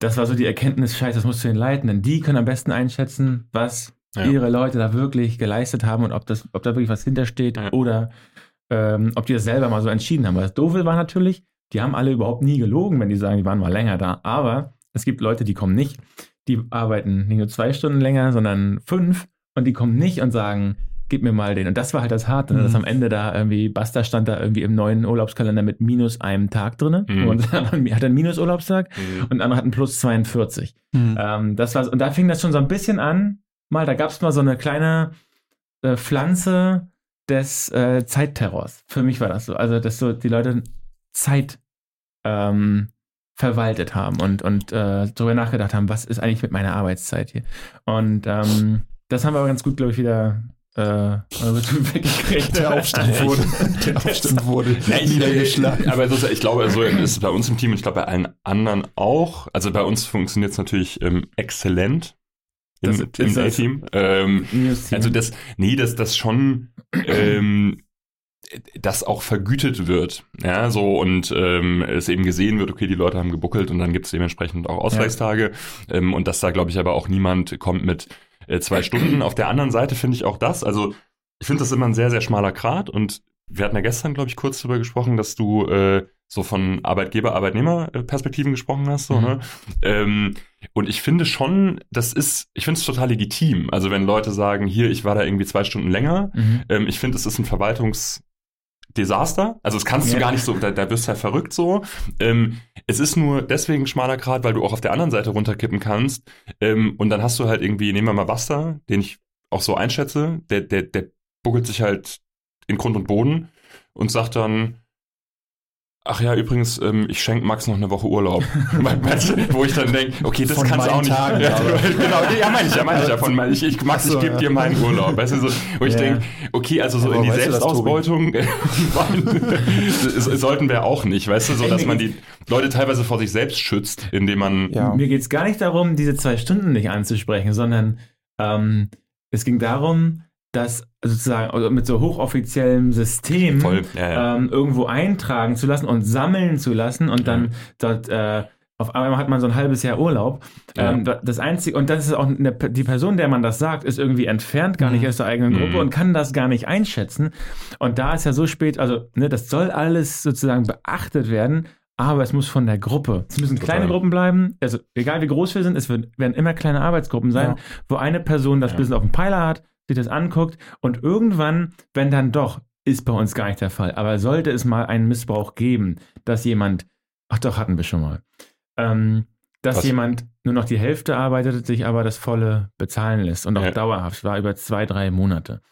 das war so die Erkenntnis, scheiße, das muss zu den Leitenden. Die können am besten einschätzen, was Ja. ihre Leute da wirklich geleistet haben und ob, das, ob da wirklich was hintersteht Ja. oder ähm, ob die das selber mal so entschieden haben. Weil das Doofe war natürlich, die haben alle überhaupt nie gelogen, wenn die sagen, die waren mal länger da. Aber es gibt Leute, die kommen nicht, die arbeiten nicht nur zwei Stunden länger, sondern fünf und die kommen nicht und sagen, gib mir mal den. Und das war halt das Harte, ne? Mhm. dass am Ende da irgendwie, Basta stand da irgendwie im neuen Urlaubskalender mit minus einem Tag drin. Mhm. Und hat einen Minusurlaubstag Mhm. und andere hatten plus 42. Hm. Ähm, das war, und da fing das schon so ein bisschen an. Mal, da gab es mal so eine kleine äh, Pflanze des äh, Zeitterrors. Für mich war das so. Also, dass so die Leute Zeit ähm, verwaltet haben und, und äh, darüber nachgedacht haben, was ist eigentlich mit meiner Arbeitszeit hier. Und ähm, das haben wir aber ganz gut, glaube ich, wieder äh, weggekriegt. Der Aufstand wurde, der Aufstand wurde niedergeschlagen. aber so, ich glaube, so ist es bei uns im Team und ich glaube bei allen anderen auch. Also bei uns funktioniert es natürlich ähm, exzellent im, Das im das- A-Team. Ähm, also das, nee, dass das schon ähm, das auch vergütet wird. Ja, so und ähm, es eben gesehen wird, okay, die Leute haben gebuckelt und dann gibt es dementsprechend auch Ausgleichstage. Ähm, und dass da, glaube ich, aber auch niemand kommt mit äh, zwei Stunden. Auf der anderen Seite finde ich auch das, also ich finde das immer ein sehr, sehr schmaler Grat und wir hatten ja gestern, glaube ich, kurz darüber gesprochen, dass du äh, so von Arbeitgeber-Arbeitnehmer-Perspektiven gesprochen hast. So, Mhm. ne? ähm, und ich finde schon, das ist, ich finde es total legitim. Also wenn Leute sagen, hier, ich war da irgendwie zwei Stunden länger, Mhm. ähm, ich finde, es ist ein Verwaltungsdesaster. Also das kannst du Ja. gar nicht so, da, da wirst du ja verrückt so. Ähm, es ist nur deswegen ein schmaler Grad, weil du auch auf der anderen Seite runterkippen kannst. Ähm, und dann hast du halt irgendwie, nehmen wir mal Basta, den ich auch so einschätze, der, der, der buckelt sich halt in Grund und Boden und sagt dann, ach ja, übrigens, ähm, ich schenke Max noch eine Woche Urlaub. Wo ich dann denke, okay, das Von kannst du auch nicht. Tagen, ja, genau, ja, meine ich ja, meine ich ja von, ich, ich, Max, so, ich gebe ja. dir meinen Urlaub. Weißt du, so, wo ich Ja. denke, okay, also so Aber in die Selbstausbeutung es sollten wir auch nicht, weißt du, so dass man die Leute teilweise vor sich selbst schützt, indem man Ja. Mir geht es gar nicht darum, diese zwei Stunden nicht anzusprechen, sondern ähm, es ging darum, das sozusagen also mit so hochoffiziellem System Voll. Ja, ja. ähm, irgendwo eintragen zu lassen und sammeln zu lassen und dann dort äh, auf einmal hat man so ein halbes Jahr Urlaub. Ja. Ähm, da- das einzige, und das ist auch eine, die Person, der man das sagt, ist irgendwie entfernt, gar nicht Mhm. aus der eigenen Gruppe Mhm. und kann das gar nicht einschätzen. Und da ist ja so spät, also ne, das soll alles sozusagen beachtet werden, aber es muss von der Gruppe. Es müssen Total. kleine Gruppen bleiben, also egal wie groß wir sind, es werden immer kleine Arbeitsgruppen sein, Ja. wo eine Person das Ja. bisschen auf dem Peiler hat, sich das anguckt und irgendwann, wenn dann doch, ist bei uns gar nicht der Fall, aber sollte es mal einen Missbrauch geben, dass jemand, ach doch, hatten wir schon mal, ähm, dass Was? jemand nur noch die Hälfte arbeitet, sich aber das volle bezahlen lässt und auch Ja. dauerhaft, war über zwei, drei Monate.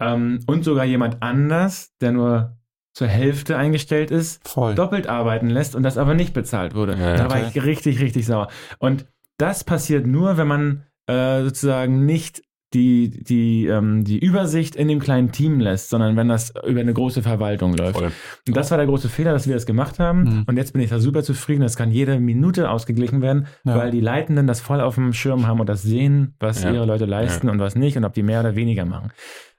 Ähm, und sogar jemand anders, der nur zur Hälfte eingestellt ist, Voll. doppelt arbeiten lässt und das aber nicht bezahlt wurde. Ja, da war okay. ich richtig, richtig sauer. Und das passiert nur, wenn man äh, sozusagen nicht die, die, ähm, die Übersicht in dem kleinen Team lässt, sondern wenn das über eine große Verwaltung läuft. Voll. Und das war der große Fehler, dass wir das gemacht haben. Mhm. Und jetzt bin ich da super zufrieden. Das kann jede Minute ausgeglichen werden, Ja. weil die Leitenden das voll auf dem Schirm haben und das sehen, was Ja. ihre Leute leisten und was nicht und ob die mehr oder weniger machen.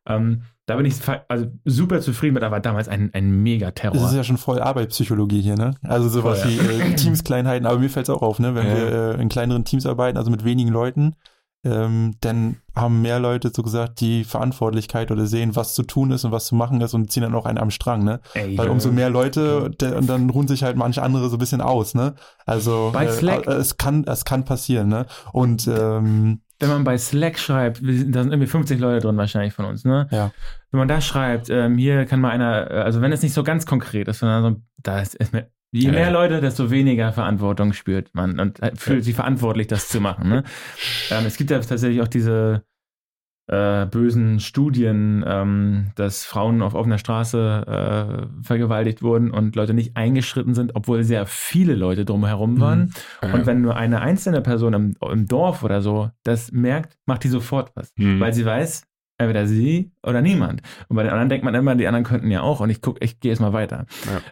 Ähm, da bin ich also super zufrieden mit, aber damals ein, ein Das ist ja schon voll Arbeitspsychologie hier, ne? Also sowas Voll, wie äh, Teamskleinheiten, aber mir fällt es auch auf, ne? Wenn Ja. wir äh, in kleineren Teams arbeiten, also mit wenigen Leuten, ähm, dann haben mehr Leute so gesagt die Verantwortlichkeit oder sehen, was zu tun ist und was zu machen ist und ziehen dann auch einen am Strang, ne? Ey, Weil umso mehr Leute, der, und dann ruhen sich halt manche andere so ein bisschen aus, ne? Also Bei Slack. äh, es kann, es kann passieren, ne? Und ähm, wenn man bei Slack schreibt, da sind irgendwie 50 Leute drin wahrscheinlich von uns, ne? Ja. Wenn man da schreibt, ähm, hier kann mal einer, äh, also wenn es nicht so ganz konkret ist, sondern so, da ist, ist mir, je Ja, mehr ja. Leute, desto weniger Verantwortung spürt man und äh, fühlt sich verantwortlich, das zu machen. Ne? ähm, es gibt ja tatsächlich auch diese äh, bösen Studien, ähm, dass Frauen auf offener Straße äh, vergewaltigt wurden und Leute nicht eingeschritten sind, obwohl sehr viele Leute drumherum waren. Ja. Und wenn nur eine einzelne Person im, im Dorf oder so das merkt, macht die sofort was. Mhm. Weil sie weiß, entweder sie oder niemand. Und bei den anderen denkt man immer, die anderen könnten ja auch und ich gucke, ich gehe jetzt mal weiter.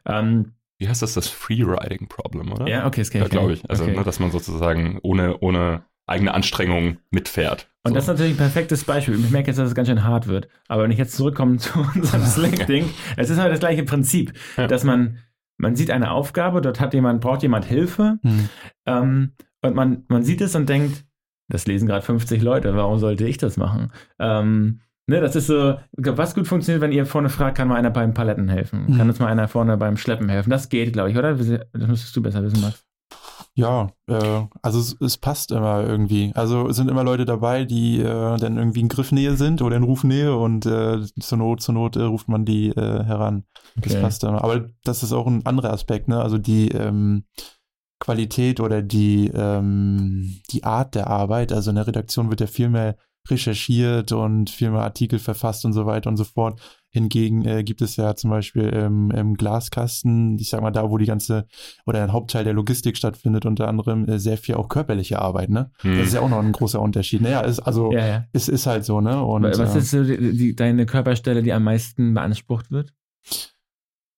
Ähm, Wie heißt das? Das Freeriding-Problem, oder? ja, okay, das kenne Ja, ich. glaube ich. Also, okay. ne, dass man sozusagen ohne, ohne eigene Anstrengung mitfährt. Und So. das ist natürlich ein perfektes Beispiel. Ich merke jetzt, dass es ganz schön hart wird. Aber wenn ich jetzt zurückkomme zu unserem Slack-Ding, es ist halt das gleiche Prinzip, Ja. dass man, man sieht eine Aufgabe, dort hat jemand, braucht jemand Hilfe hm, ähm, und man, man sieht es und denkt, das lesen gerade 50 Leute, warum sollte ich das machen? Ähm, ne, das ist so, was gut funktioniert, wenn ihr vorne fragt, kann mal einer beim Paletten helfen? Mhm. Kann uns mal einer vorne beim Schleppen helfen? Das geht, glaube ich, oder? Das müsstest du besser wissen, Max. Ja, äh, also es, es passt immer irgendwie. Also es sind immer Leute dabei, die äh, dann irgendwie in Griffnähe sind oder in Rufnähe und äh, zur Not, zur Not äh, ruft man die äh, heran. Das Okay. passt immer. Aber das ist auch ein anderer Aspekt, ne? Also die ähm, Qualität oder die, ähm, die Art der Arbeit. Also in der Redaktion wird ja viel mehr recherchiert und viel mehr Artikel verfasst und so weiter und so fort. Hingegen äh, gibt es ja zum Beispiel im, im Glaskasten, ich sag mal da, wo die ganze oder ein Hauptteil der Logistik stattfindet, unter anderem äh, sehr viel auch körperliche Arbeit, ne? Hm. Das ist ja auch noch ein großer Unterschied. Naja, ist, also Ja, ja. es ist halt so, ne? Und, Was äh, ist so die, die, deine Körperstelle, die am meisten beansprucht wird?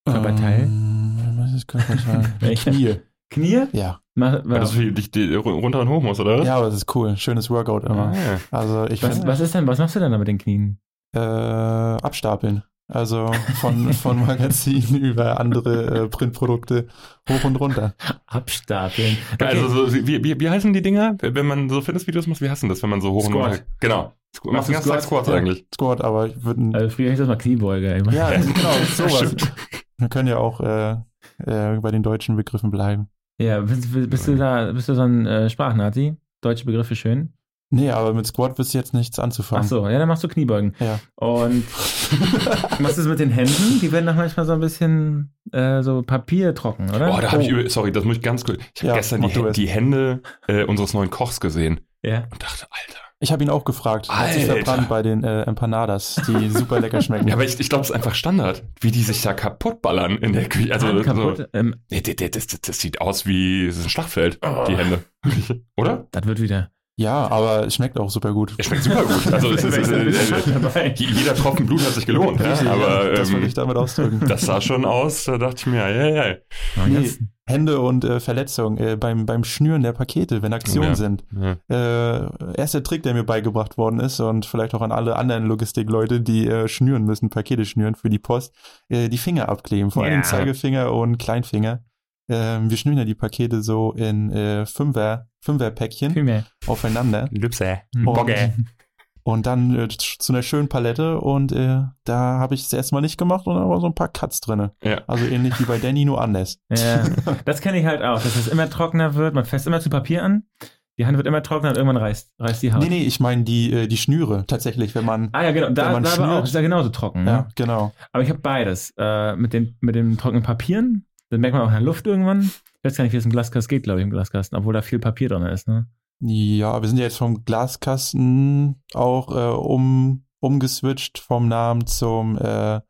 Körperteil? Ähm, was ist Körperteil? Knie. Knie? Ja. Ma, Weil das für dich die, runter und hoch muss, oder? Ja, aber das ist cool. Schönes Workout immer. Ah, Also ich was, was ist denn, was machst du denn da mit den Knien? äh, abstapeln. Also von, von Magazinen über andere äh, Printprodukte hoch und runter. Abstapeln. ja. Also, so, wie, wie, wie heißen die Dinger? Wenn man so Fitnessvideos macht, wie heißen das, wenn man so hoch und Squat. runter... Genau. Squ- Machst du Squat? Squats Ja. eigentlich? Squat, aber ich würde. Also früher hieß das mal Kniebeuge. Ja, genau, sowas. Wir können ja auch äh, äh, bei den deutschen Begriffen bleiben. Ja, bist, bist du da, bist du so ein äh, Sprachnazi? Deutsche Begriffe schön. Nee, aber mit Squat ist jetzt nichts Ach anzufangen. so, ja, dann machst du Kniebeugen. Ja. Und was ist mit den Händen? Die werden doch manchmal so ein bisschen äh, so papiertrocken, oder? Boah, da habe ich Oh. übel, sorry, das muss ich ganz kurz. Ich habe Ja, gestern die, du es. die Hände äh, unseres neuen Kochs gesehen ja. und dachte, Alter. Ich habe ihn auch gefragt. Er Hat sich Alter. verbrannt bei den äh, Empanadas, die super lecker schmecken. Ja, aber ich, ich glaube, es ist einfach Standard, wie die sich da kaputt ballern in der Küche. Also, Hand so, kaputt. Ähm, nee, das, das, das, sieht aus wie ein Schlachtfeld, Oh. die Hände. Oder? das wird wieder. Ja, aber es schmeckt auch super gut. Es schmeckt super gut. Also es ist, es ist, äh, jeder Tropfen Blut hat sich gelohnt. Ja? Aber das ähm, wollte ich damit ausdrücken. das sah schon aus, da dachte ich mir, ja, ja, ja. Nee, Hände und äh, Verletzungen äh, beim, beim Schnüren der Pakete, wenn Aktionen Ja. sind. ja. Äh, erster Trick, der mir beigebracht worden ist und vielleicht auch an alle anderen Logistikleute, die äh, schnüren müssen, Pakete schnüren für die Post, äh, die Finger abkleben, vor allem Ja. Zeigefinger und Kleinfinger. Ähm, wir schnüren ja die Pakete so in äh, Fünfer, Fünferpäckchen mehr. aufeinander Lübse. Und, Bogge. und dann äh, zu einer schönen Palette und äh, da habe ich es erstmal nicht gemacht und da war so ein paar Cuts drinne. Ja. Also ähnlich wie bei Danny, nur anders. Ja, das kenne ich halt auch, dass es immer trockener wird. Man fässt immer zu Papier an, die Hand wird immer trockener und irgendwann reißt, reißt die Haut. Nee, nee, ich meine die, äh, die Schnüre tatsächlich, wenn man. Ah ja, genau. Da, Wenn man da aber auch. schnürt- Ist ja genauso trocken. Ne? Ja, genau. Aber ich habe beides. Äh, mit, den, mit den trockenen Papieren, dann merkt man auch in der Luft irgendwann. Ich weiß gar nicht, wie es im Glaskasten geht, glaube ich, im Glaskasten, obwohl da viel Papier drin ist. Ne? Ja, wir sind ja jetzt vom Glaskasten auch äh, um, umgeswitcht vom Namen zum, äh,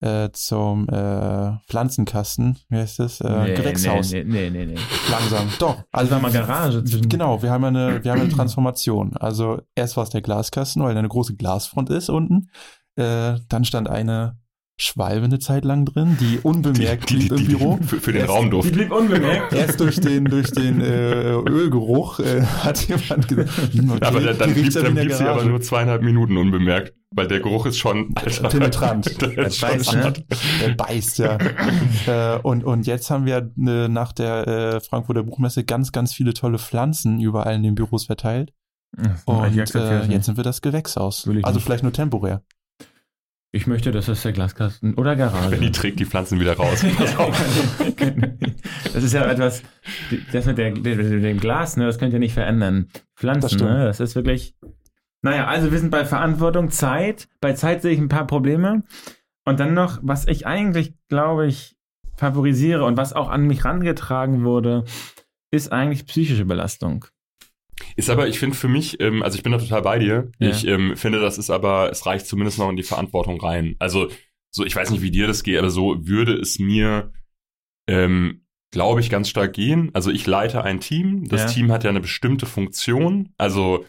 äh, zum äh, Pflanzenkasten. Wie heißt das? Äh, Gewächshaus. Nee, nee, nee, nee. nee. Langsam. Doch. Also war mal Garage zwischen. Genau, wir haben eine, wir haben eine Transformation. Also erst war es der Glaskasten, weil da eine große Glasfront ist unten. Äh, dann stand eine Schwalbe eine Zeit lang drin, die unbemerkt blieb im Büro. für, für den Erst- Die Raumduft. blieb unbemerkt. Erst durch den, durch den äh, Ölgeruch äh, hat jemand gesagt, hm, okay, aber dann, dann die blieb, dann blieb der sie aber nur zweieinhalb Minuten unbemerkt, weil der Geruch ist schon Alter, Penetrant. Der ist schon beißt, ne? Der beißt, ja. äh, und, und jetzt haben wir äh, nach der äh, Frankfurter Buchmesse ganz, ganz viele tolle Pflanzen überall in den Büros verteilt. Und ich akzeptiere äh, jetzt sind wir das Gewächshaus. Also nicht. vielleicht nur temporär. Ich möchte, dass das der Glaskasten oder Garage. Benny trägt die Pflanzen wieder raus. Pass auf. das ist ja etwas, das mit, der, mit dem Glas, ne, das könnt ihr nicht verändern. Das Pflanzen, stimmt. ne, das ist wirklich. Naja, also wir sind bei Verantwortung, Zeit. Bei Zeit sehe ich ein paar Probleme. Und dann noch, was ich eigentlich, glaube ich, favorisiere und was auch an mich rangetragen wurde, ist eigentlich psychische Belastung. Ist aber, ich finde für mich, ähm, also ich bin da total bei dir. Ja. Ich ähm, finde, das ist aber, es reicht zumindest noch in die Verantwortung rein. Also, so, ich weiß nicht, wie dir das geht, aber so würde es mir, ähm, glaube ich, ganz stark gehen. Also ich leite ein Team. Das Ja. Team hat ja eine bestimmte Funktion. Also,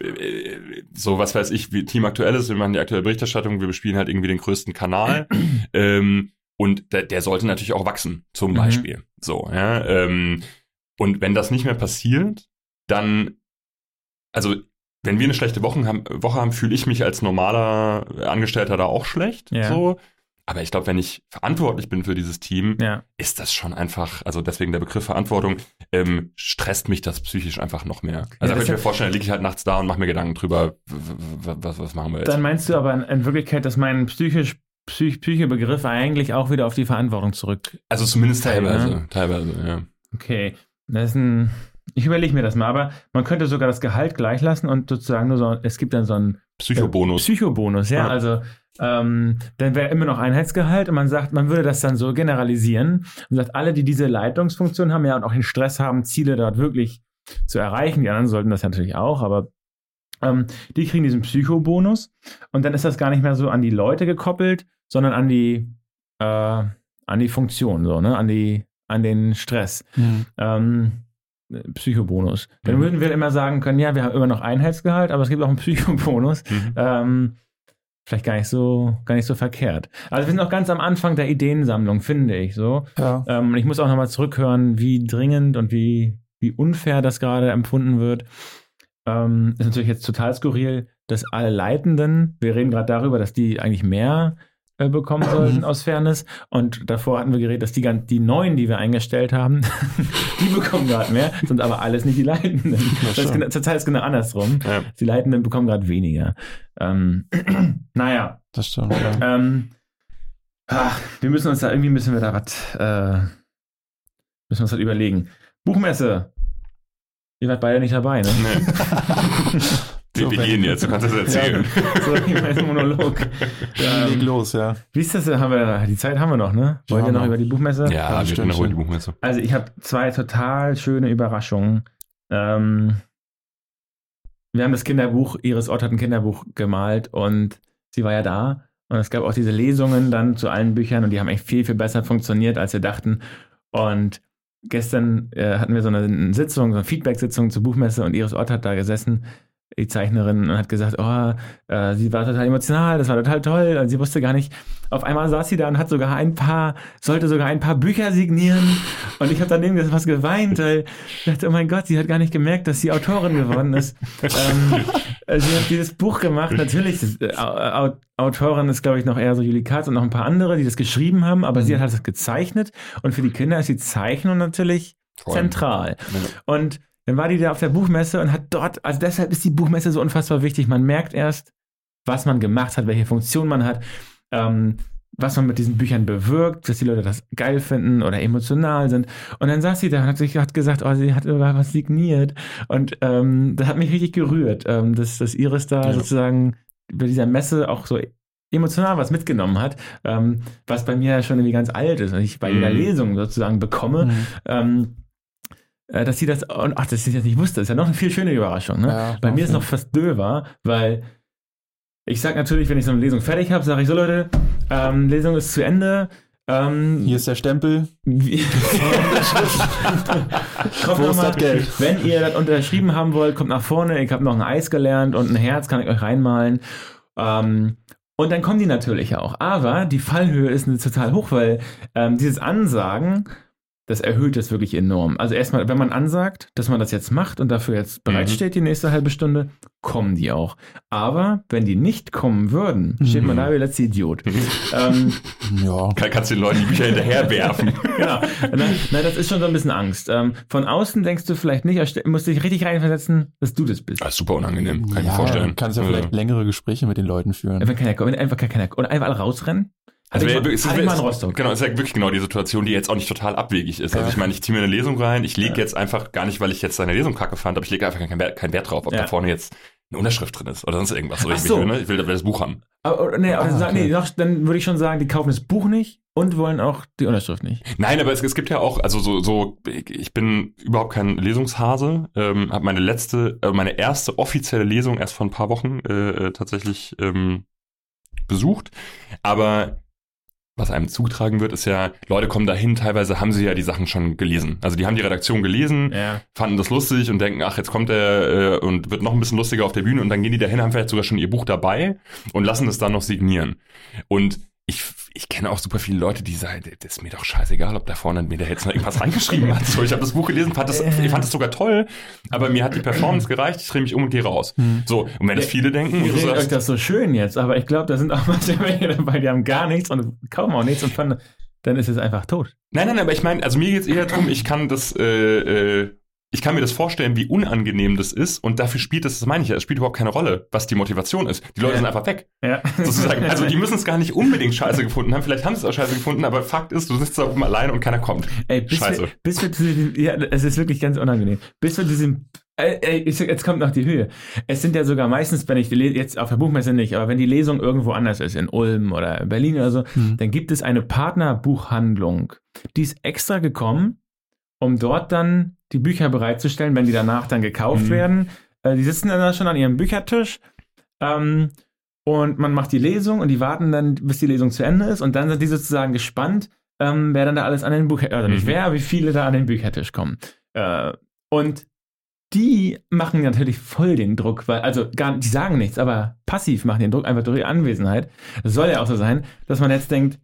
äh, so was weiß ich, wie Team aktuell ist, wir machen die aktuelle Berichterstattung, wir bespielen halt irgendwie den größten Kanal. ähm, und der, der sollte natürlich auch wachsen, zum Mhm. Beispiel. So, ja. Ähm, und wenn das nicht mehr passiert, dann, also wenn wir eine schlechte Woche haben, Woche haben fühle ich mich als normaler Angestellter da auch schlecht. Ja. So. Aber ich glaube, wenn ich verantwortlich bin für dieses Team, Ja. ist das schon einfach, also deswegen der Begriff Verantwortung, ähm, stresst mich das psychisch einfach noch mehr. Also das da könnte ich mir vorstellen, da liege ich halt nachts da und mache mir Gedanken drüber, was, was machen wir jetzt. Dann meinst du aber in, in Wirklichkeit, dass mein psychisch Psych Psychebegriff eigentlich auch wieder auf die Verantwortung zurück. also zumindest Teil, teilweise, ne? teilweise, ja. Okay, das ist ein. Ich überlege mir das mal, aber man könnte sogar das Gehalt gleich lassen und sozusagen nur so, es gibt dann so einen Psychobonus. Psychobonus, ja. Ja. Also ähm, dann wäre immer noch Einheitsgehalt und man sagt, man würde das dann so generalisieren und sagt, alle, die diese Leitungsfunktion haben, ja und auch den Stress haben, Ziele dort wirklich zu erreichen, die anderen sollten das natürlich auch, aber ähm, die kriegen diesen Psychobonus und dann ist das gar nicht mehr so an die Leute gekoppelt, sondern an die äh, an die Funktion, so, ne? An die, an den Stress. Hm. Ähm, Psychobonus. Dann Mhm. würden wir immer sagen können, ja, wir haben immer noch Einheitsgehalt, aber es gibt auch einen Psychobonus. Mhm. Ähm, vielleicht gar nicht so, gar nicht so verkehrt. Also wir sind noch ganz am Anfang der Ideensammlung, finde ich so. Ja. Ähm, und ich muss auch nochmal zurückhören, wie dringend und wie, wie unfair das gerade empfunden wird. Ähm, ist natürlich jetzt total skurril, dass alle Leitenden, wir reden gerade darüber, dass die eigentlich mehr äh, bekommen sollten aus Fairness. Und davor hatten wir geredet, dass die, die neuen, die wir eingestellt haben, die bekommen gerade mehr, sind aber alles nicht die Leitenden. Schon. genau, zurzeit ist genau andersrum. Ja. Die Leitenden bekommen gerade weniger. Ähm, naja, Das stimmt, ja. ähm, ach, wir müssen uns da irgendwie müssen wir da was, äh, müssen wir uns das überlegen. Buchmesse. Ihr wart beide nicht dabei, ne? Nee. Wir, So, gehen jetzt, du kannst das erzählen. so, ich mein Monolog. Leg Ähm, los, ja. wie ist das? Haben wir, die Zeit haben wir noch, ne? Wollt Ja, ihr noch über die Buchmesse? Ja, Ja, wir stimmt, noch die stimmt. Buchmesse. Also ich habe zwei total schöne Überraschungen. Ähm, wir haben das Kinderbuch, Iris Ott hat ein Kinderbuch gemalt und sie war ja da. Und es gab auch diese Lesungen dann zu allen Büchern und die haben echt viel, viel besser funktioniert, als wir dachten. Und gestern äh, hatten wir so eine Sitzung, so eine Feedback-Sitzung zur Buchmesse und Iris Ott hat da gesessen die Zeichnerin und hat gesagt, oh, äh, sie war total emotional, das war total toll und sie wusste gar nicht. Auf einmal saß sie da und hat sogar ein paar, sollte sogar ein paar Bücher signieren und ich habe daneben was geweint, weil ich dachte, oh mein Gott, sie hat gar nicht gemerkt, dass sie Autorin geworden ist. ähm, äh, sie hat dieses Buch gemacht, natürlich, das, äh, Autorin ist glaube ich noch eher so Julie Katz und noch ein paar andere, die das geschrieben haben, aber mhm. sie hat das gezeichnet und für die Kinder ist die Zeichnung natürlich Toll. zentral. Und dann war die da auf der Buchmesse und hat dort, also deshalb ist die Buchmesse so unfassbar wichtig. Man merkt erst, was man gemacht hat, welche Funktion man hat, ähm, was man mit diesen Büchern bewirkt, dass die Leute das geil finden oder emotional sind. Und dann saß sie da und hat sich hat gesagt, oh, sie hat sogar was signiert. Und ähm, das hat mich richtig gerührt, ähm, dass, dass Iris da ja. sozusagen bei dieser Messe auch so emotional was mitgenommen hat, ähm, was bei mir ja schon irgendwie ganz alt ist und ich bei jeder mhm. Lesung sozusagen bekomme. Mhm. Ähm, äh, dass sie das, ach, dass sie das nicht wusste, ist ja noch eine viel schönere Überraschung. Ne? Ja, Bei mir ist noch fast döver, weil ich sage natürlich, wenn ich so eine Lesung fertig habe, sage ich so, Leute, ähm, Lesung ist zu Ende. Ähm, Hier ist der Stempel. kommt Wo das Geld? Wenn ihr das unterschrieben haben wollt, kommt nach vorne. Ich habe noch ein Eis gelernt und ein Herz kann ich euch reinmalen. Ähm, und dann kommen die natürlich auch. Aber die Fallhöhe ist total hoch, weil ähm, dieses Ansagen das erhöht es wirklich enorm. Also erstmal, wenn man ansagt, dass man das jetzt macht und dafür jetzt bereitsteht, mhm. die nächste halbe Stunde, kommen die auch. Aber wenn die nicht kommen würden, steht man da wie letzter Idiot. Mhm. ähm, ja. Kann, kannst du den Leuten die Bücher hinterher werfen. genau. Nein, nein, das ist schon so ein bisschen Angst. Ähm, von außen denkst du vielleicht nicht, musst dich richtig reinversetzen, dass du das bist. Das ist super unangenehm, kann ja, ich mir vorstellen. Kannst ja also vielleicht längere Gespräche mit den Leuten führen. Wenn, keiner, wenn einfach keiner, oder einfach alle rausrennen also, also ich, es, ist, in Rostock. Genau, es ist ja wirklich genau die Situation, die jetzt auch nicht total abwegig ist. Also ja. Also ich meine, ich ziehe mir eine Lesung rein, ich lege ja. jetzt einfach gar nicht, weil ich jetzt seine Lesung kacke fand, aber ich lege einfach keinen Wert, keinen Wert drauf, ob ja. da vorne jetzt eine Unterschrift drin ist oder sonst irgendwas. Oder ich, so. will, ne? ich will, das Buch haben. Aber, nee, aber ah, okay. nee, dann würde ich schon sagen, die kaufen das Buch nicht und wollen auch die Unterschrift nicht. Nein, aber es, es gibt ja auch, also so, so ich bin überhaupt kein Lesungshase, ähm, habe meine letzte, äh, meine erste offizielle Lesung erst vor ein paar Wochen äh, äh tatsächlich ähm, besucht, aber was einem zugetragen wird, ist ja, Leute kommen dahin, teilweise haben sie ja die Sachen schon gelesen. Also die haben die Redaktion gelesen, ja. fanden das lustig und denken, ach, jetzt kommt er äh, und wird noch ein bisschen lustiger auf der Bühne und dann gehen die dahin, haben vielleicht sogar schon ihr Buch dabei und lassen es dann noch signieren. Und ich, ich kenne auch super viele Leute, die sagen, das ist mir doch scheißegal, ob da vorne mir der jetzt noch irgendwas reingeschrieben hat. So, ich habe das Buch gelesen, fand das, ich fand das sogar toll, aber mir hat die Performance gereicht, ich drehe mich um und gehe raus. Hm. So, und wenn das viele denken... Ihr redet euch das so schön jetzt, aber ich glaube, da sind auch manche welche dabei, die haben gar nichts und kaum auch nichts und fanden, dann ist es einfach tot. Nein, nein, aber ich meine, also mir geht es eher darum, ich kann das... Äh, äh, ich kann mir das vorstellen, wie unangenehm das ist und dafür spielt es, das meine ich ja, es spielt überhaupt keine Rolle, was die Motivation ist. Die Leute ja. sind einfach weg. Ja. Sozusagen. Also die müssen es gar nicht unbedingt scheiße gefunden haben, vielleicht haben sie es auch scheiße gefunden, aber Fakt ist, du sitzt da oben allein und keiner kommt. Ey, bis scheiße. Wir, bis wir zu diesem, ja, es ist wirklich ganz unangenehm. Bis wir diesem Ey, jetzt kommt noch die Höhe. Es sind ja sogar meistens, wenn ich die jetzt auf der Buchmesse nicht, aber wenn die Lesung irgendwo anders ist, in Ulm oder Berlin oder so, hm. dann gibt es eine Partnerbuchhandlung. Die ist extra gekommen, um dort dann die Bücher bereitzustellen, wenn die danach dann gekauft mhm. werden. Äh, die sitzen dann schon an ihrem Büchertisch ähm, und man macht die Lesung und die warten dann, bis die Lesung zu Ende ist und dann sind die sozusagen gespannt, ähm, wer dann da alles an den Büchertisch, also nicht mhm. wer, wie viele da an den Büchertisch kommen. Äh, und die machen natürlich voll den Druck, weil, also gar, die sagen nichts, aber passiv machen den Druck einfach durch ihre Anwesenheit. Es soll ja auch so sein, dass man jetzt denkt,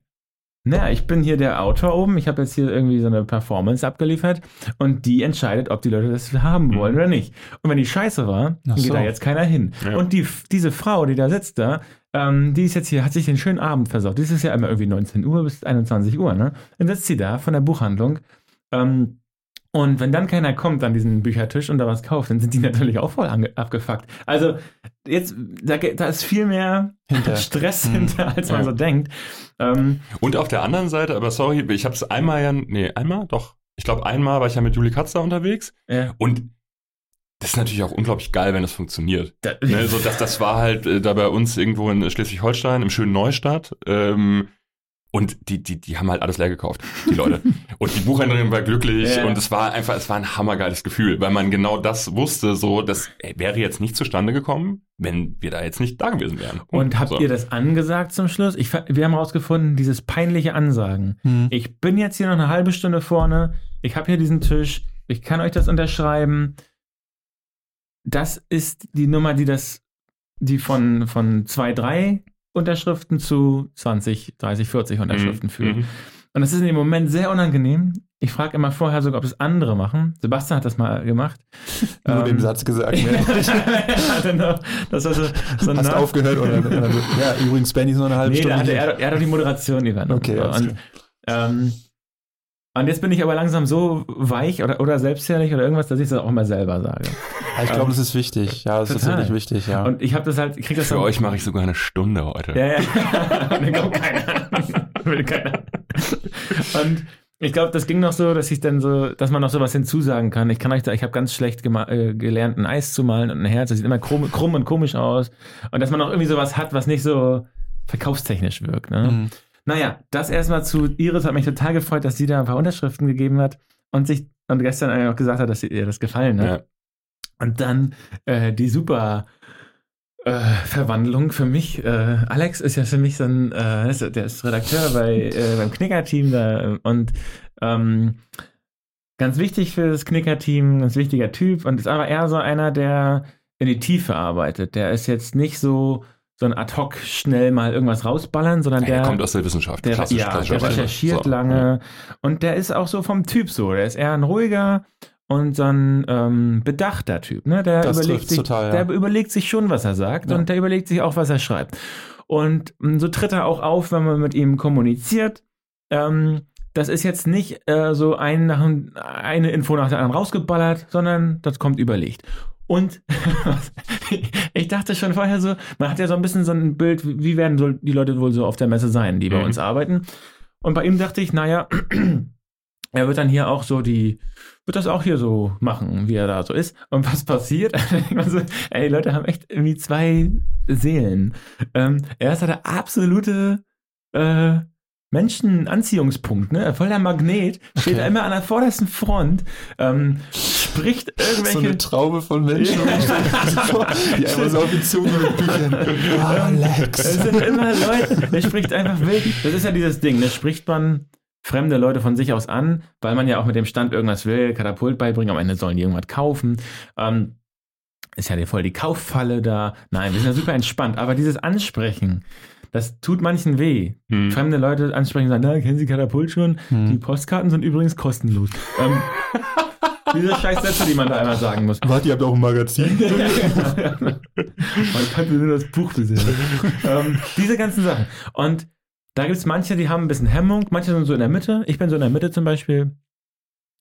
naja, ich bin hier der Autor oben, ich habe jetzt hier irgendwie so eine Performance abgeliefert und die entscheidet, ob die Leute das haben mhm. wollen mhm. oder nicht. Und wenn die scheiße war, dann so. geht da jetzt keiner hin. Ja. Und die, diese Frau, die da sitzt da, ähm, die ist jetzt hier, hat sich den schönen Abend versorgt. Das ist ja immer irgendwie 19 Uhr bis 21 Uhr, ne? Dann sitzt sie da von der Buchhandlung ähm, und wenn dann keiner kommt an diesen Büchertisch und da was kauft, dann sind die natürlich auch voll abgefuckt. Also jetzt, da, da ist viel mehr hinter. Stress mhm. hinter, als man ja. so denkt. Ähm, und auf der anderen Seite, aber sorry, ich habe es einmal ja, nee, einmal, doch. Ich glaube, einmal war ich ja mit Julie Katzer unterwegs. Ja. Und das ist natürlich auch unglaublich geil, wenn das funktioniert. Da, ne, so, das, das war halt äh, da bei uns irgendwo in Schleswig-Holstein, im schönen Neustadt. Ähm, und die, die, die haben halt alles leer gekauft, die Leute. und die Buchhändlerin war glücklich ja. und es war einfach, es war ein hammergeiles Gefühl, weil man genau das wusste, so, das ey, wäre jetzt nicht zustande gekommen, wenn wir da jetzt nicht da gewesen wären. Und, und habt so. ihr das angesagt zum Schluss? Ich, wir haben herausgefunden, dieses peinliche Ansagen. Hm. Ich bin jetzt hier noch eine halbe Stunde vorne, ich habe hier diesen Tisch, ich kann euch das unterschreiben. Das ist die Nummer, die das, die von, von zwei, drei Unterschriften zu 20, 30, 40 Unterschriften Mhm. führt. Mhm. Und das ist in dem Moment sehr unangenehm. Ich frage immer vorher sogar, ob es andere machen. Sebastian hat das mal gemacht. Nur Ähm, den Satz gesagt. Ne? ja, genau. Das war so, so Hast du aufgehört? Oder, oder so? Ja, übrigens, Benny ist noch eine halbe Nee, da Stunde. hatte er, er hat doch die Moderation übernommen. Okay, und, ähm, und jetzt bin ich aber langsam so weich oder, oder selbstherrlich oder irgendwas, dass ich das auch immer selber sage. Ich glaube, das ist wichtig. Ja, das ist Total. wirklich wichtig, ja. Und ich habe das halt, ich krieg das Für dann- euch mache ich sogar eine Stunde heute. Ja, ja. Und dann kommt keiner. Will keiner. Und ich glaube, das ging noch so, dass ich dann so, dass man noch sowas hinzusagen kann. Ich kann euch da, ich habe ganz schlecht äh, gelernt, ein Eis zu malen und ein Herz. Das sieht immer krumm, krumm und komisch aus. Und dass man noch irgendwie sowas hat, was nicht so verkaufstechnisch wirkt. Ne? Mhm. Naja, das erstmal zu Iris hat mich total gefreut, dass sie da ein paar Unterschriften gegeben hat und sich und gestern eigentlich auch gesagt hat, dass ihr das gefallen hat. Ja. Und dann äh, die super äh, Verwandlung für mich. Äh, Alex ist ja für mich so ein, äh, ist- der ist Redakteur bei, äh, beim Knicker-Team da und ähm, ganz wichtig für das Knicker-Team, ganz wichtiger Typ und ist aber eher so einer, der in die Tiefe arbeitet. Der ist jetzt nicht so so ein ad hoc schnell mal irgendwas rausballern, sondern Der der kommt aus der Wissenschaft. der, klassisch, ja, der recherchiert So, lange und der ist auch so vom Typ so. Der ist eher ein ruhiger und so ein ähm, bedachter Typ. Ne? Der, Das überlegt sich, total, ja. der überlegt sich schon, was er sagt Ja. und der überlegt sich auch, was er schreibt. Und mh, so tritt er auch auf, wenn man mit ihm kommuniziert. Ähm, das ist jetzt nicht äh, so ein nach, eine Info nach der anderen rausgeballert, sondern das kommt überlegt. Und ich dachte schon vorher so, man hat ja so ein bisschen so ein Bild, wie werden so die Leute wohl so auf der Messe sein, die bei Mhm. uns arbeiten. Und bei ihm dachte ich, naja, er wird dann hier auch so die, wird das auch hier so machen, wie er da so ist. Und was passiert? also, ey, die Leute haben echt irgendwie zwei Seelen. Ähm, er ist der absolute äh, Menschenanziehungspunkt, ne? Voll der Magnet, steht Okay. immer an der vordersten Front, ähm, spricht So irgendwelche eine Traube von Menschen, die einfach so auf ihn zugehen büchern. Es Alex. sind immer Leute, der spricht einfach wild. Das ist ja dieses Ding, da spricht man fremde Leute von sich aus an, weil man ja auch mit dem Stand irgendwas will, Katapult beibringen, am Ende sollen die irgendwas kaufen. Ähm, ist ja voll die Kauffalle da. Nein, wir sind ja super entspannt, aber dieses Ansprechen, das tut manchen weh. Hm. Fremde Leute ansprechen und sagen, na, kennen Sie Katapult schon? Die Hm. Postkarten sind übrigens kostenlos. ähm, diese scheiß Sätze, die man da einmal sagen muss. Warte, ihr habt auch ein Magazin? Man könnte nur das Buch besehen. ähm, diese ganzen Sachen. Und da gibt es manche, die haben ein bisschen Hemmung, manche sind so in der Mitte. Ich bin so in der Mitte zum Beispiel.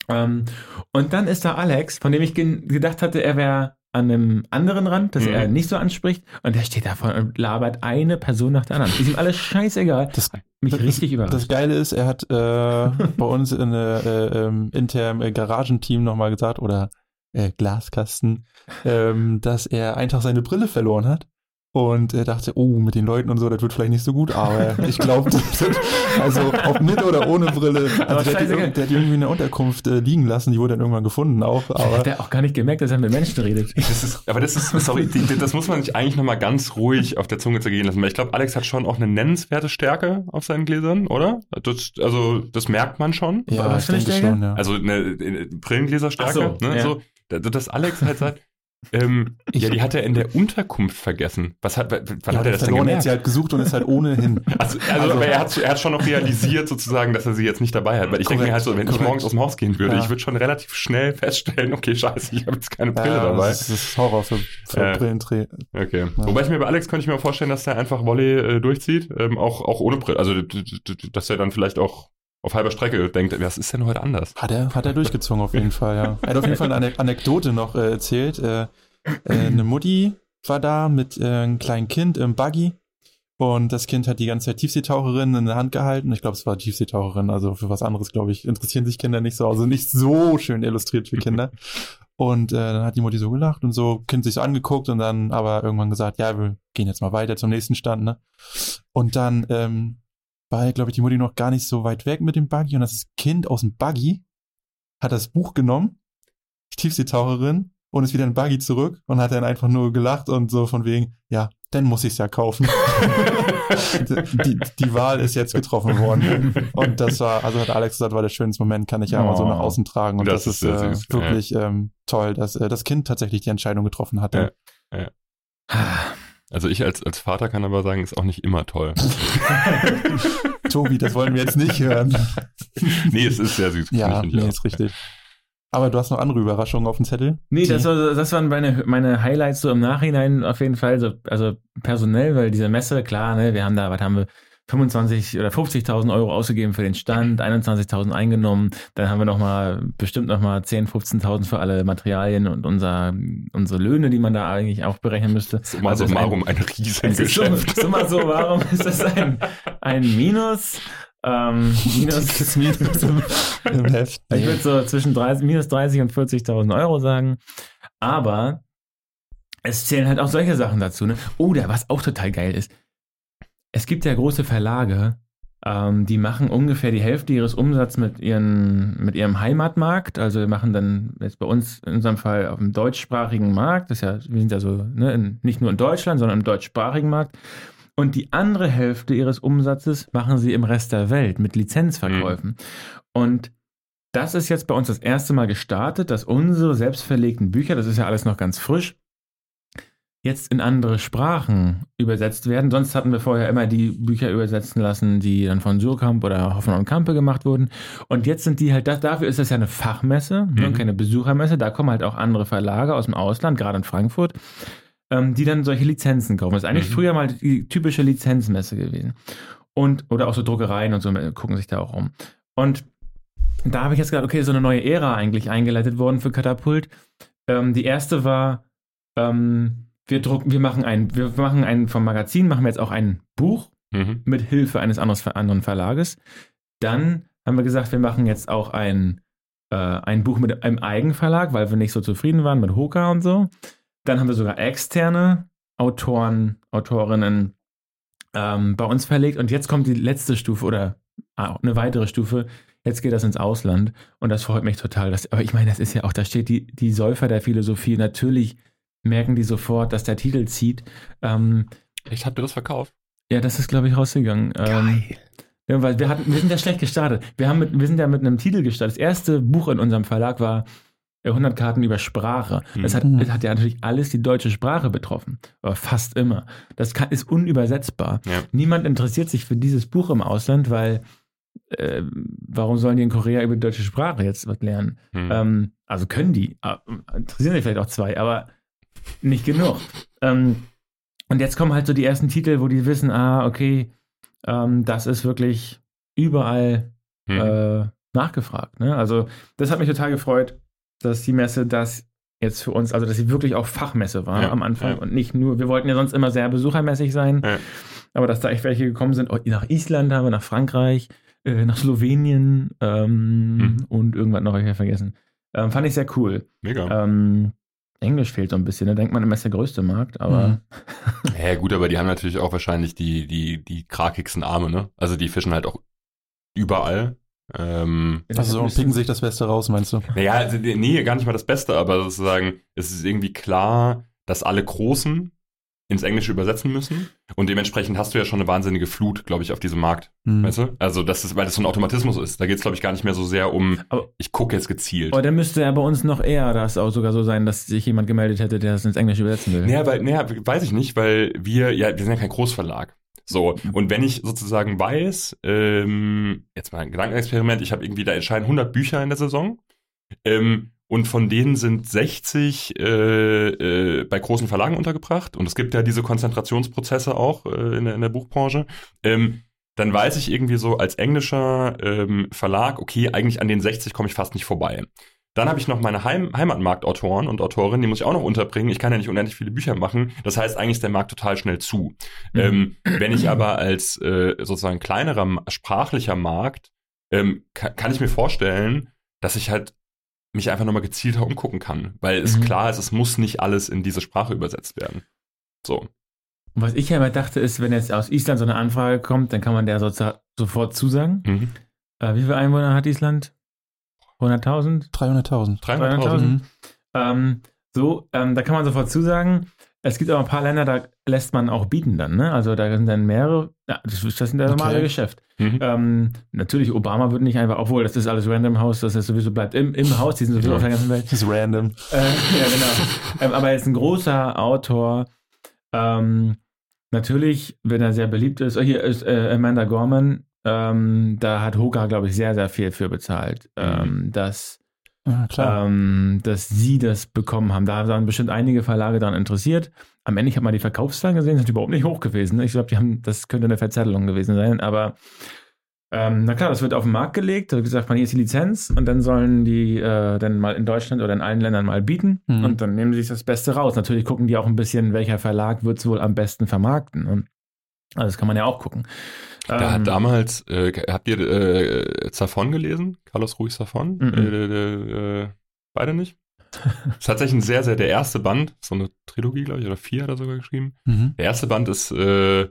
Ähm, und dann ist da Alex, von dem ich gedacht hatte, er wäre an einem anderen Rand, dass Mhm. er nicht so anspricht. Und der steht da vorne und labert eine Person nach der anderen. Ist ihm alles scheißegal. Das, Mich das- richtig das überrascht. Geile ist, er hat äh, bei uns in äh, äh, ähm, internen äh, Garagenteam nochmal gesagt, oder äh, Glaskasten, ähm, dass er Tag seine Brille verloren hat. Und er dachte, oh, mit den Leuten und so, das wird vielleicht nicht so gut, aber ich glaube, also ob mit oder ohne Brille, also der, hat der hat die irgendwie in der Unterkunft äh, liegen lassen, die wurde dann irgendwann gefunden auch, aber Hat er auch gar nicht gemerkt, dass er mit Menschen redet. Das ist, aber das ist, sorry, die, das muss man sich eigentlich nochmal ganz ruhig auf der Zunge zergehen lassen, weil ich glaube, Alex hat schon auch eine nennenswerte Stärke auf seinen Gläsern, oder? Das, also, das merkt man schon. ja, was ich für eine Stärke? schon, ja. Also eine, eine Brillengläserstärke, so, ne? ja. So, da- dass Alex halt sagt, ähm, Ich- ja, die hat er in der Unterkunft vergessen. Was hat, wann ja, hat er das denn verloren, er gemerkt? hat sie halt gesucht und ist halt ohnehin. Also, also, Also- aber er hat, er hat schon noch realisiert sozusagen, dass er sie jetzt nicht dabei hat. Weil ich denke mir halt so, wenn ich korrekt. morgens aus dem Haus gehen würde, Ja. ich würde schon relativ schnell feststellen, okay, scheiße, ich habe jetzt keine Brille Ja, dabei. Das ist, Horror für, für Äh, Brillendreh. Okay. Wobei ich mir bei Alex könnte ich mir vorstellen, dass der einfach Volley äh, durchzieht, ähm, auch, auch ohne Brille. Also, dass er dann vielleicht auch auf halber Strecke denkt, was ist denn heute anders? Hat er, hat er durchgezogen auf jeden Fall, ja. Er hat auf jeden Fall eine Ane- Anekdote noch äh, erzählt. Äh, äh, eine Mutti war da mit äh, einem kleinen Kind im Buggy und das Kind hat die ganze Zeit Tiefseetaucherin in der Hand gehalten. Ich glaube, es war Tiefseetaucherin, also für was anderes, glaube ich, interessieren sich Kinder nicht so. Also nicht so schön illustriert für Kinder. Und äh, dann hat die Mutti so gelacht und so, Kind sich so angeguckt und dann aber irgendwann gesagt, ja, wir gehen jetzt mal weiter zum nächsten Stand, ne? Und dann ähm, war, glaube ich, die Mutti noch gar nicht so weit weg mit dem Buggy und das Kind aus dem Buggy hat das Buch genommen, die Tiefseetaucherin, und ist wieder in Buggy zurück und hat dann einfach nur gelacht und so von wegen, ja, dann muss ich es ja kaufen. die, die Wahl ist jetzt getroffen worden. Und das war, also hat Alex gesagt, war der schönste Moment, kann ich ja mal so nach Oh. außen tragen. Und Das das, ist äh, süß, wirklich ähm, toll, dass äh, das Kind tatsächlich die Entscheidung getroffen hatte. Also ich als, als Vater kann aber sagen, ist auch nicht immer toll. Tobi, das wollen wir jetzt nicht hören. nee, es ist sehr süß. Ja, nee, auch. ist richtig. Aber du hast noch andere Überraschungen auf dem Zettel? Nee, das, war, das waren meine, meine Highlights so im Nachhinein auf jeden Fall. So, also personell, weil diese Messe, klar, ne, wir haben da, was haben wir, 25 oder 50.000 Euro ausgegeben für den Stand, 21.000 eingenommen, dann haben wir noch mal bestimmt noch mal 10, 15.000 für alle Materialien und unser, unsere Löhne, die man da eigentlich auch berechnen müsste. Summa Also es ist ein- summarum ein Es ist so, Riesengeschäft. so mal so, warum ist das ein, ein Minus? Ähm, minus, Das Minus im, im Heft. ich würde so zwischen 30, minus 30 und 40.000 Euro sagen. Aber es zählen halt auch solche Sachen dazu. Ne? Oder was auch total geil ist, es gibt ja große Verlage, ähm, die machen ungefähr die Hälfte ihres Umsatzes mit, ihren, mit ihrem Heimatmarkt. Also wir machen dann jetzt bei uns in unserem Fall auf dem deutschsprachigen Markt. Das ist ja, wir sind ja so ne, in, nicht nur in Deutschland, sondern im deutschsprachigen Markt. Und die andere Hälfte ihres Umsatzes machen sie im Rest der Welt mit Lizenzverkäufen. Und das ist jetzt bei uns das erste Mal gestartet, dass unsere selbstverlegten Bücher, das ist ja alles noch ganz frisch, jetzt in andere Sprachen übersetzt werden. Sonst hatten wir vorher immer die Bücher übersetzen lassen, die dann von Surkamp oder Hoffmann und Kampe gemacht wurden. Und jetzt sind die halt, das, dafür ist das ja eine Fachmesse ne, und Mhm. keine Besuchermesse. Da kommen halt auch andere Verlage aus dem Ausland, gerade in Frankfurt, ähm, die dann solche Lizenzen kaufen. Das ist eigentlich Mhm. früher mal die typische Lizenzmesse gewesen. Und, oder auch so Druckereien und so gucken sich da auch um. Und da habe ich jetzt gedacht, okay, so eine neue Ära eigentlich eingeleitet worden für Katapult. Ähm, die erste war, ähm, wir drucken, wir machen ein, wir machen ein, vom Magazin machen wir jetzt auch ein Buch Mhm. mit Hilfe eines anderes, anderen Verlages. Dann haben wir gesagt, wir machen jetzt auch ein, äh, ein Buch mit einem Eigenverlag, weil wir nicht so zufrieden waren mit Hoka und so. Dann haben wir sogar externe Autoren, Autorinnen ähm, bei uns verlegt. Und jetzt kommt die letzte Stufe oder ah, eine weitere Stufe. Jetzt geht das ins Ausland. Und das freut mich total. Dass, aber ich meine, das ist ja auch, da steht die, die Säufer der Philosophie. Natürlich merken die sofort, dass der Titel zieht. Ähm, Echt, habt ihr das verkauft? ja, das ist, glaube ich, rausgegangen. Ähm, ja, weil wir, hatten, wir sind ja schlecht gestartet. Wir, haben mit, wir sind ja mit einem Titel gestartet. Das erste Buch in unserem Verlag war äh, 100 Karten über Sprache. Das hat, Mhm. das hat ja natürlich alles die deutsche Sprache betroffen. Aber fast immer. Das kann, ist unübersetzbar. Ja. Niemand interessiert sich für dieses Buch im Ausland, weil äh, warum sollen die in Korea über die deutsche Sprache jetzt was lernen? Mhm. Ähm, also können die, äh, interessieren sich vielleicht auch zwei, aber nicht genug. ähm, und jetzt kommen halt so die ersten Titel, wo die wissen, ah, okay, ähm, das ist wirklich überall Mhm. äh, nachgefragt. Ne? Also das hat mich total gefreut, dass die Messe das jetzt für uns, also dass sie wirklich auch Fachmesse war Ja, am Anfang ja. und nicht nur, wir wollten ja sonst immer sehr besuchermäßig sein, Ja. aber dass da echt welche gekommen sind, oh, nach Island haben wir, nach Frankreich, äh, nach Slowenien ähm, Mhm. und irgendwas noch, hab ich ja vergessen. Ähm, fand ich sehr cool. Mega. Ähm, Englisch fehlt so ein bisschen, da denkt man immer, ist der größte Markt, aber Mhm. Ja, gut, aber die haben natürlich auch wahrscheinlich die, die, die krakigsten Arme, ne? Also die fischen halt auch überall. Ähm, Also so picken sich das Beste raus, meinst du? naja, also, nee, gar nicht mal das Beste, aber sozusagen, es ist irgendwie klar, dass alle Großen ins Englische übersetzen müssen. Und dementsprechend hast du ja schon eine wahnsinnige Flut, glaube ich, auf diesem Markt. Hm. Weißt du? Also, das ist, weil das so ein Automatismus ist. Da geht es, glaube ich, gar nicht mehr so sehr um, Aber- ich gucke jetzt gezielt. Aber dann müsste ja bei uns noch eher das auch sogar so sein, dass sich jemand gemeldet hätte, der das ins Englische übersetzen will. Naja, weil, naja, weiß ich nicht, weil wir, ja, wir sind ja kein Großverlag. So, und wenn ich sozusagen weiß, ähm, jetzt mal ein Gedankenexperiment, ich habe irgendwie, da erscheinen 100 Bücher in der Saison ähm, und von denen sind 60 äh, äh, bei großen Verlagen untergebracht und es gibt ja diese Konzentrationsprozesse auch äh, in, der, in der Buchbranche, ähm, dann weiß ich irgendwie so als englischer ähm, Verlag, okay, eigentlich an den 60 komme ich fast nicht vorbei. Dann habe ich noch meine Heim Heimatmarktautoren und Autorinnen, die muss ich auch noch unterbringen. Ich kann ja nicht unendlich viele Bücher machen. Das heißt, eigentlich ist der Markt total schnell zu. Mhm. Ähm, wenn ich aber als äh, sozusagen kleinerer sprachlicher Markt, ähm, ka kann ich mir vorstellen, dass ich halt mich einfach nochmal gezielter umgucken kann. Weil es Mhm. klar ist, es muss nicht alles in diese Sprache übersetzt werden. So. Und was ich ja immer dachte, ist, wenn jetzt aus Island so eine Anfrage kommt, dann kann man der sozusagen sofort zusagen. Mhm. Äh, wie viele Einwohner hat Island? 100.000? 300.000. 300.000. 300.000? Mhm. Ähm, So, ähm, da kann man sofort zusagen, es gibt aber ein paar Länder, da lässt man auch bieten dann, ne? Also da sind dann mehrere, ja, das, das ist das normale Okay. Geschäft. Mhm. Ähm, natürlich, Obama wird nicht einfach, obwohl das ist alles Random House, das ist sowieso bleibt im, im Haus, die sind sowieso Ja. auf der ganzen Welt. Das ist random. Äh, ja, genau. ähm, aber er ist ein großer Autor. Ähm, natürlich, wenn er sehr beliebt ist, oh, hier ist äh, Amanda Gorman, ähm, da hat Hoka, glaube ich, sehr, sehr viel für bezahlt, ähm, dass, Ja, klar. ähm, dass sie das bekommen haben. Da waren bestimmt einige Verlage daran interessiert. Am Ende, ich habe mal die Verkaufszahlen gesehen, sind überhaupt nicht hoch gewesen. Ich glaube, die haben, das könnte eine Verzettelung gewesen sein, aber ähm, na klar, das wird auf den Markt gelegt. Da wird gesagt, man hier ist die Lizenz und dann sollen die äh, dann mal in Deutschland oder in allen Ländern mal bieten Mhm. und dann nehmen sie sich das Beste raus. Natürlich gucken die auch ein bisschen, welcher Verlag wird es wohl am besten vermarkten. Und also das kann man ja auch gucken. Ähm, hat damals, äh, habt ihr äh, Zafon gelesen? Carlos Ruiz Zafon? Mhm. Äh, äh, äh, beide nicht? Das ist tatsächlich ein sehr, sehr, der erste Band, so eine Trilogie, glaube ich, oder vier hat er sogar geschrieben. Mhm. Der erste Band ist äh,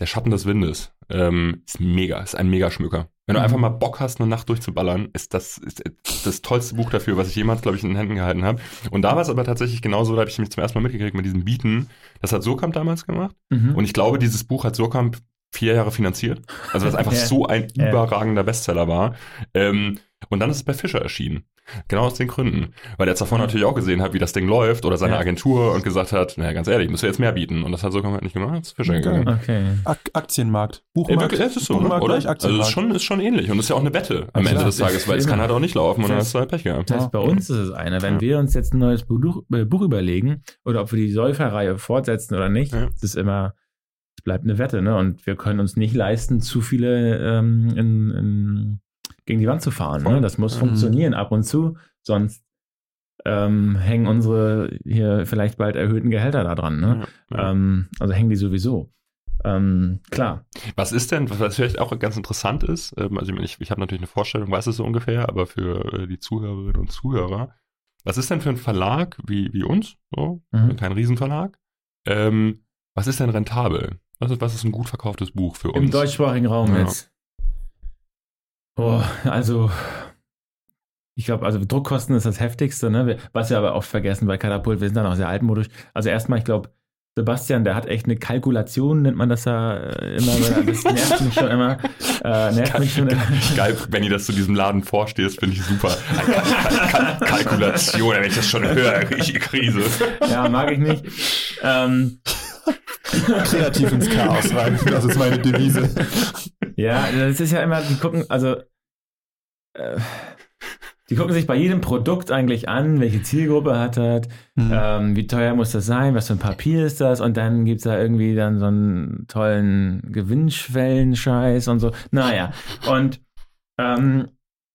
Der Schatten des Windes. Ähm, ist mega, ist ein Megaschmücker. Wenn du Mhm. einfach mal Bock hast, eine Nacht durchzuballern, ist das ist das tollste Buch dafür, was ich jemals, glaube ich, in den Händen gehalten habe. Und da war es aber tatsächlich genauso, da habe ich mich zum ersten Mal mitgekriegt mit diesem Bieten. Das hat Surkamp damals gemacht. Mhm. Und ich glaube, dieses Buch hat Surkamp vier Jahre finanziert. Also was einfach Ja. so ein Ja. überragender Bestseller war. Ähm, und dann ist es bei Fischer erschienen. Genau aus den Gründen. Weil er davor natürlich auch gesehen hat, wie das Ding läuft oder seine Ja. Agentur und gesagt hat, naja, ganz ehrlich, müsst ihr jetzt mehr bieten. Und das hat Surkamp halt nicht gemacht, ist Fischer Okay. gegangen. Okay. Ak Aktienmarkt. Ey, Buchmarkt. wirklich, es ist so, ne? Buchmarkt oder? Also Aktienmarkt. ist schon, ist schon ähnlich. Und ist ja auch eine Wette am Ende des Tages, weil es kann halt auch nicht laufen und dann Das- hast du halt Pech gehabt. Das heißt, bei uns ist es eine. Wenn Ja. wir uns jetzt ein neues Buch, äh, Buch überlegen oder ob wir die Säuferreihe fortsetzen oder nicht, Ja. das ist immer, bleibt eine Wette, ne? Und wir können uns nicht leisten, zu viele ähm, in, in, gegen die Wand zu fahren. Ne? Das muss Mhm. funktionieren ab und zu, sonst ähm, hängen unsere hier vielleicht bald erhöhten Gehälter da dran. Ne? Ja, ja. Ähm, also hängen die sowieso. Ähm, klar. Was ist denn, was- vielleicht auch ganz interessant ist, ähm, also ich, meine, ich, ich habe natürlich eine Vorstellung, weiß es so ungefähr, aber für äh, die Zuhörerinnen und Zuhörer, was ist denn für ein Verlag wie, wie uns, so, Mhm. kein Riesenverlag, ähm, was ist denn rentabel? Was ist, was ist ein gut verkauftes Buch für uns? Im deutschsprachigen Raum Ja. jetzt. Oh, also, ich glaube, also Druckkosten ist das heftigste, ne? Was wir aber oft vergessen bei Katapult, wir sind dann auch sehr altmodisch. Also erstmal, ich glaube, Sebastian, der hat echt eine Kalkulation, nennt man das ja äh, immer. Das nervt mich schon immer. Äh, nervt mich schon immer. Geil, wenn ihr das zu diesem Laden vorstehst, finde ich super. Kal Kal Kalkulation, wenn ich das schon höre, richtige Krise. Ja, mag ich nicht. Ähm, Kreativ ins Chaos rein. Das ist meine Devise. Ja, das ist ja immer, die gucken, also äh, die gucken sich bei jedem Produkt eigentlich an, welche Zielgruppe hat das, Hm. ähm, wie teuer muss das sein, was für ein Papier ist das und dann gibt's da irgendwie dann so einen tollen Gewinnschwellen-Scheiß und so. Naja, und ähm,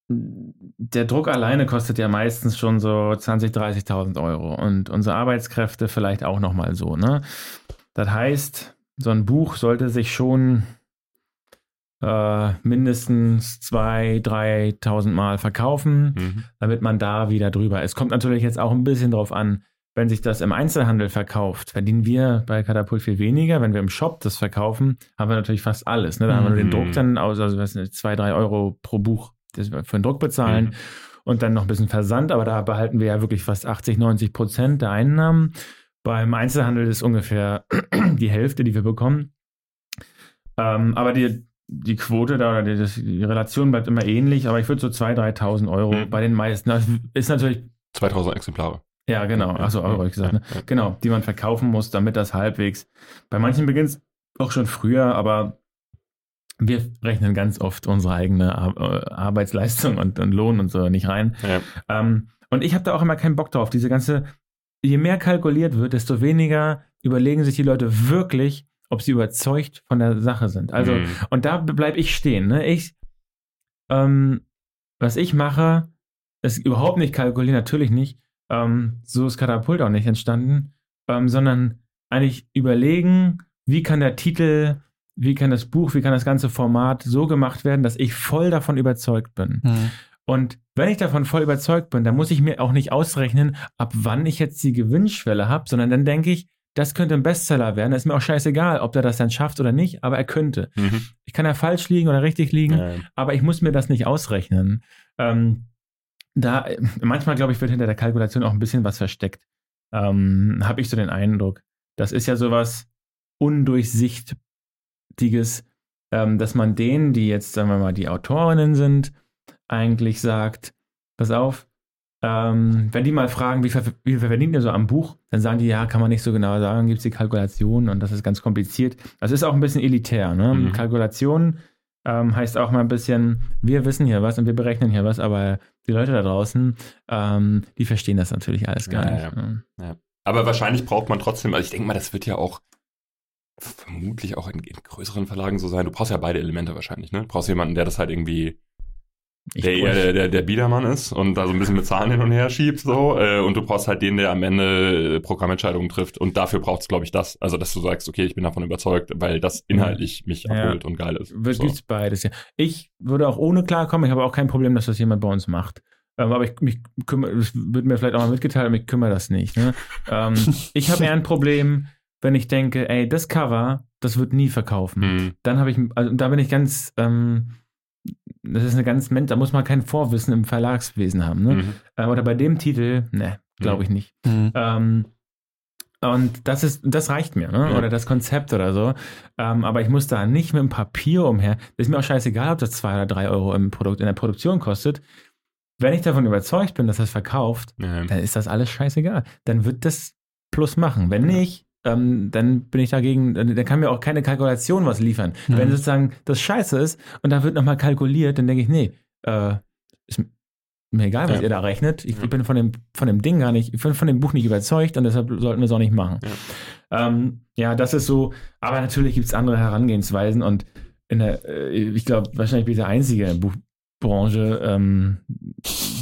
der Druck alleine kostet ja meistens schon so 20.000, 30.000 Euro und unsere Arbeitskräfte vielleicht auch nochmal so, ne? Das heißt, so ein Buch sollte sich schon äh, mindestens 2.000, 3.000 Mal verkaufen, Mhm. damit man da wieder drüber ist. Kommt natürlich jetzt auch ein bisschen drauf an, wenn sich das im Einzelhandel verkauft, verdienen wir bei Katapult viel weniger. Wenn wir im Shop das verkaufen, haben wir natürlich fast alles. Ne? Da haben wir nur den Mhm. Druck dann aus, also was nicht, 2, 3 Euro pro Buch für den Druck bezahlen Mhm. und dann noch ein bisschen Versand, aber da behalten wir ja wirklich fast 80, 90 Prozent der Einnahmen. Beim Einzelhandel ist ungefähr die Hälfte, die wir bekommen. Ähm, aber die, die Quote da oder die, die Relation bleibt immer ähnlich, aber ich würde so 2.000, 3.000 Euro Mhm. bei den meisten. Das ist natürlich, 2000 Exemplare. ja, genau, achso, Euro, hab ich gesagt, ne? Genau, die man verkaufen muss, damit das halbwegs. Bei manchen beginnt es auch schon früher, aber wir rechnen ganz oft unsere eigene Ar äh, Arbeitsleistung und, und Lohn und so nicht rein. Ja. Ähm, und ich habe da auch immer keinen Bock drauf. Diese ganze, je mehr kalkuliert wird, desto weniger überlegen sich die Leute wirklich, ob sie überzeugt von der Sache sind. Also, Mhm. und da bleibe ich stehen. Ne? Ich, ähm, was ich mache, ist überhaupt nicht kalkulieren, natürlich nicht. Ähm, so ist Katapult auch nicht entstanden, ähm, sondern eigentlich überlegen, wie kann der Titel, wie kann das Buch, wie kann das ganze Format so gemacht werden, dass ich voll davon überzeugt bin. Hm. Und wenn ich davon voll überzeugt bin, dann muss ich mir auch nicht ausrechnen, ab wann ich jetzt die Gewinnschwelle habe, sondern dann denke ich, das könnte ein Bestseller werden. Ist mir auch scheißegal, ob der das dann schafft oder nicht, aber er könnte. Mhm. Ich kann ja falsch liegen oder richtig liegen, Ja. aber ich muss mir das nicht ausrechnen. Ähm, da, manchmal glaube ich, wird hinter der Kalkulation auch ein bisschen was versteckt. Ähm, Habe ich so den Eindruck. Das ist ja sowas Undurchsichtiges, ähm, dass man denen, die jetzt, sagen wir mal, die Autorinnen sind, eigentlich sagt, pass auf, ähm, wenn die mal fragen, wie, viel- wie verdient ihr so am Buch, dann sagen die, ja, kann man nicht so genau sagen, gibt es die Kalkulation und das ist ganz kompliziert. Das ist auch ein bisschen elitär. Ne? Mhm. Kalkulation ähm, heißt auch mal ein bisschen, wir wissen hier was und wir berechnen hier was, aber die Leute da draußen, ähm, die verstehen das natürlich alles gar Ja, nicht. ja. ne? Aber wahrscheinlich braucht man trotzdem, also ich denke mal, das wird ja auch vermutlich auch in, in größeren Verlagen so sein. Du brauchst ja beide Elemente wahrscheinlich, ne? Du brauchst jemanden, der das halt irgendwie, der eher der, der, der Biedermann ist und da so ein bisschen mit Zahlen hin und her schiebt, so. Äh, und du brauchst halt den, der am Ende äh, Programmentscheidungen trifft. Und dafür braucht es, glaube ich, das. Also, dass du sagst, okay, ich bin davon überzeugt, weil das inhaltlich mich Ja. abholt und geil ist. Wird So. beides, ja. Ich würde auch ohne klarkommen, ich habe auch kein Problem, dass das jemand bei uns macht. Ähm, aber ich mich kümmere, das wird mir vielleicht auch mal mitgeteilt, aber ich kümmere das nicht. Ne? ähm, ich habe eher ein Problem, wenn ich denke, ey, das Cover, das wird nie verkaufen. Hm. Dann habe ich, also da bin ich ganz, ähm, das ist eine ganz, da muss man kein Vorwissen im Verlagswesen haben. Ne? Mhm. Äh, oder bei dem Titel, ne, glaube ich nicht. Mhm. Ähm, und das ist, das reicht mir, ne? Ja. Oder das Konzept oder so. Ähm, aber ich muss da nicht mit dem Papier umher. Das ist mir auch scheißegal, ob das zwei oder drei Euro im Produkt, in der Produktion kostet. Wenn ich davon überzeugt bin, dass das verkauft, Ja. dann ist das alles scheißegal. Dann wird das Plus machen. Wenn nicht, ähm, dann bin ich dagegen, dann, dann kann mir auch keine Kalkulation was liefern. Mhm. Wenn sozusagen das scheiße ist und da wird nochmal kalkuliert, dann denke ich, nee, äh, ist mir egal, was Ja. ihr da rechnet. Ich, Ja. ich bin von dem, von dem Ding gar nicht, ich bin von dem Buch nicht überzeugt und deshalb sollten wir es auch nicht machen. Ja, ähm, ja das ist so, aber natürlich gibt es andere Herangehensweisen und in der, äh, ich glaube, wahrscheinlich bin ich der Einzige in der Buchbranche, ähm,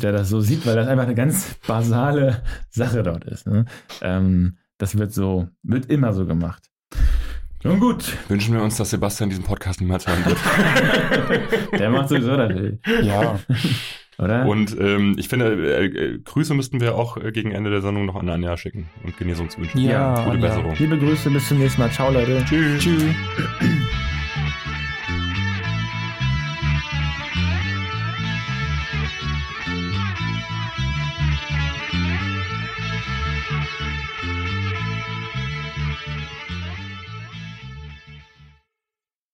der das so sieht, weil das einfach eine ganz basale Sache dort ist. Ne? Ähm, das wird so, wird immer so gemacht. Nun gut, Wünschen wir uns, dass Sebastian diesen Podcast niemals hören wird. der macht sowieso das, Ja, oder? Und ähm, ich finde, äh, äh, Grüße müssten wir auch äh, gegen Ende der Sendung noch an Anja schicken und Genesungswünsche. ja, Ja, Gute Anja. Besserung. Liebe Grüße, bis zum nächsten Mal. Ciao, Leute. Tschüss. Tschüss.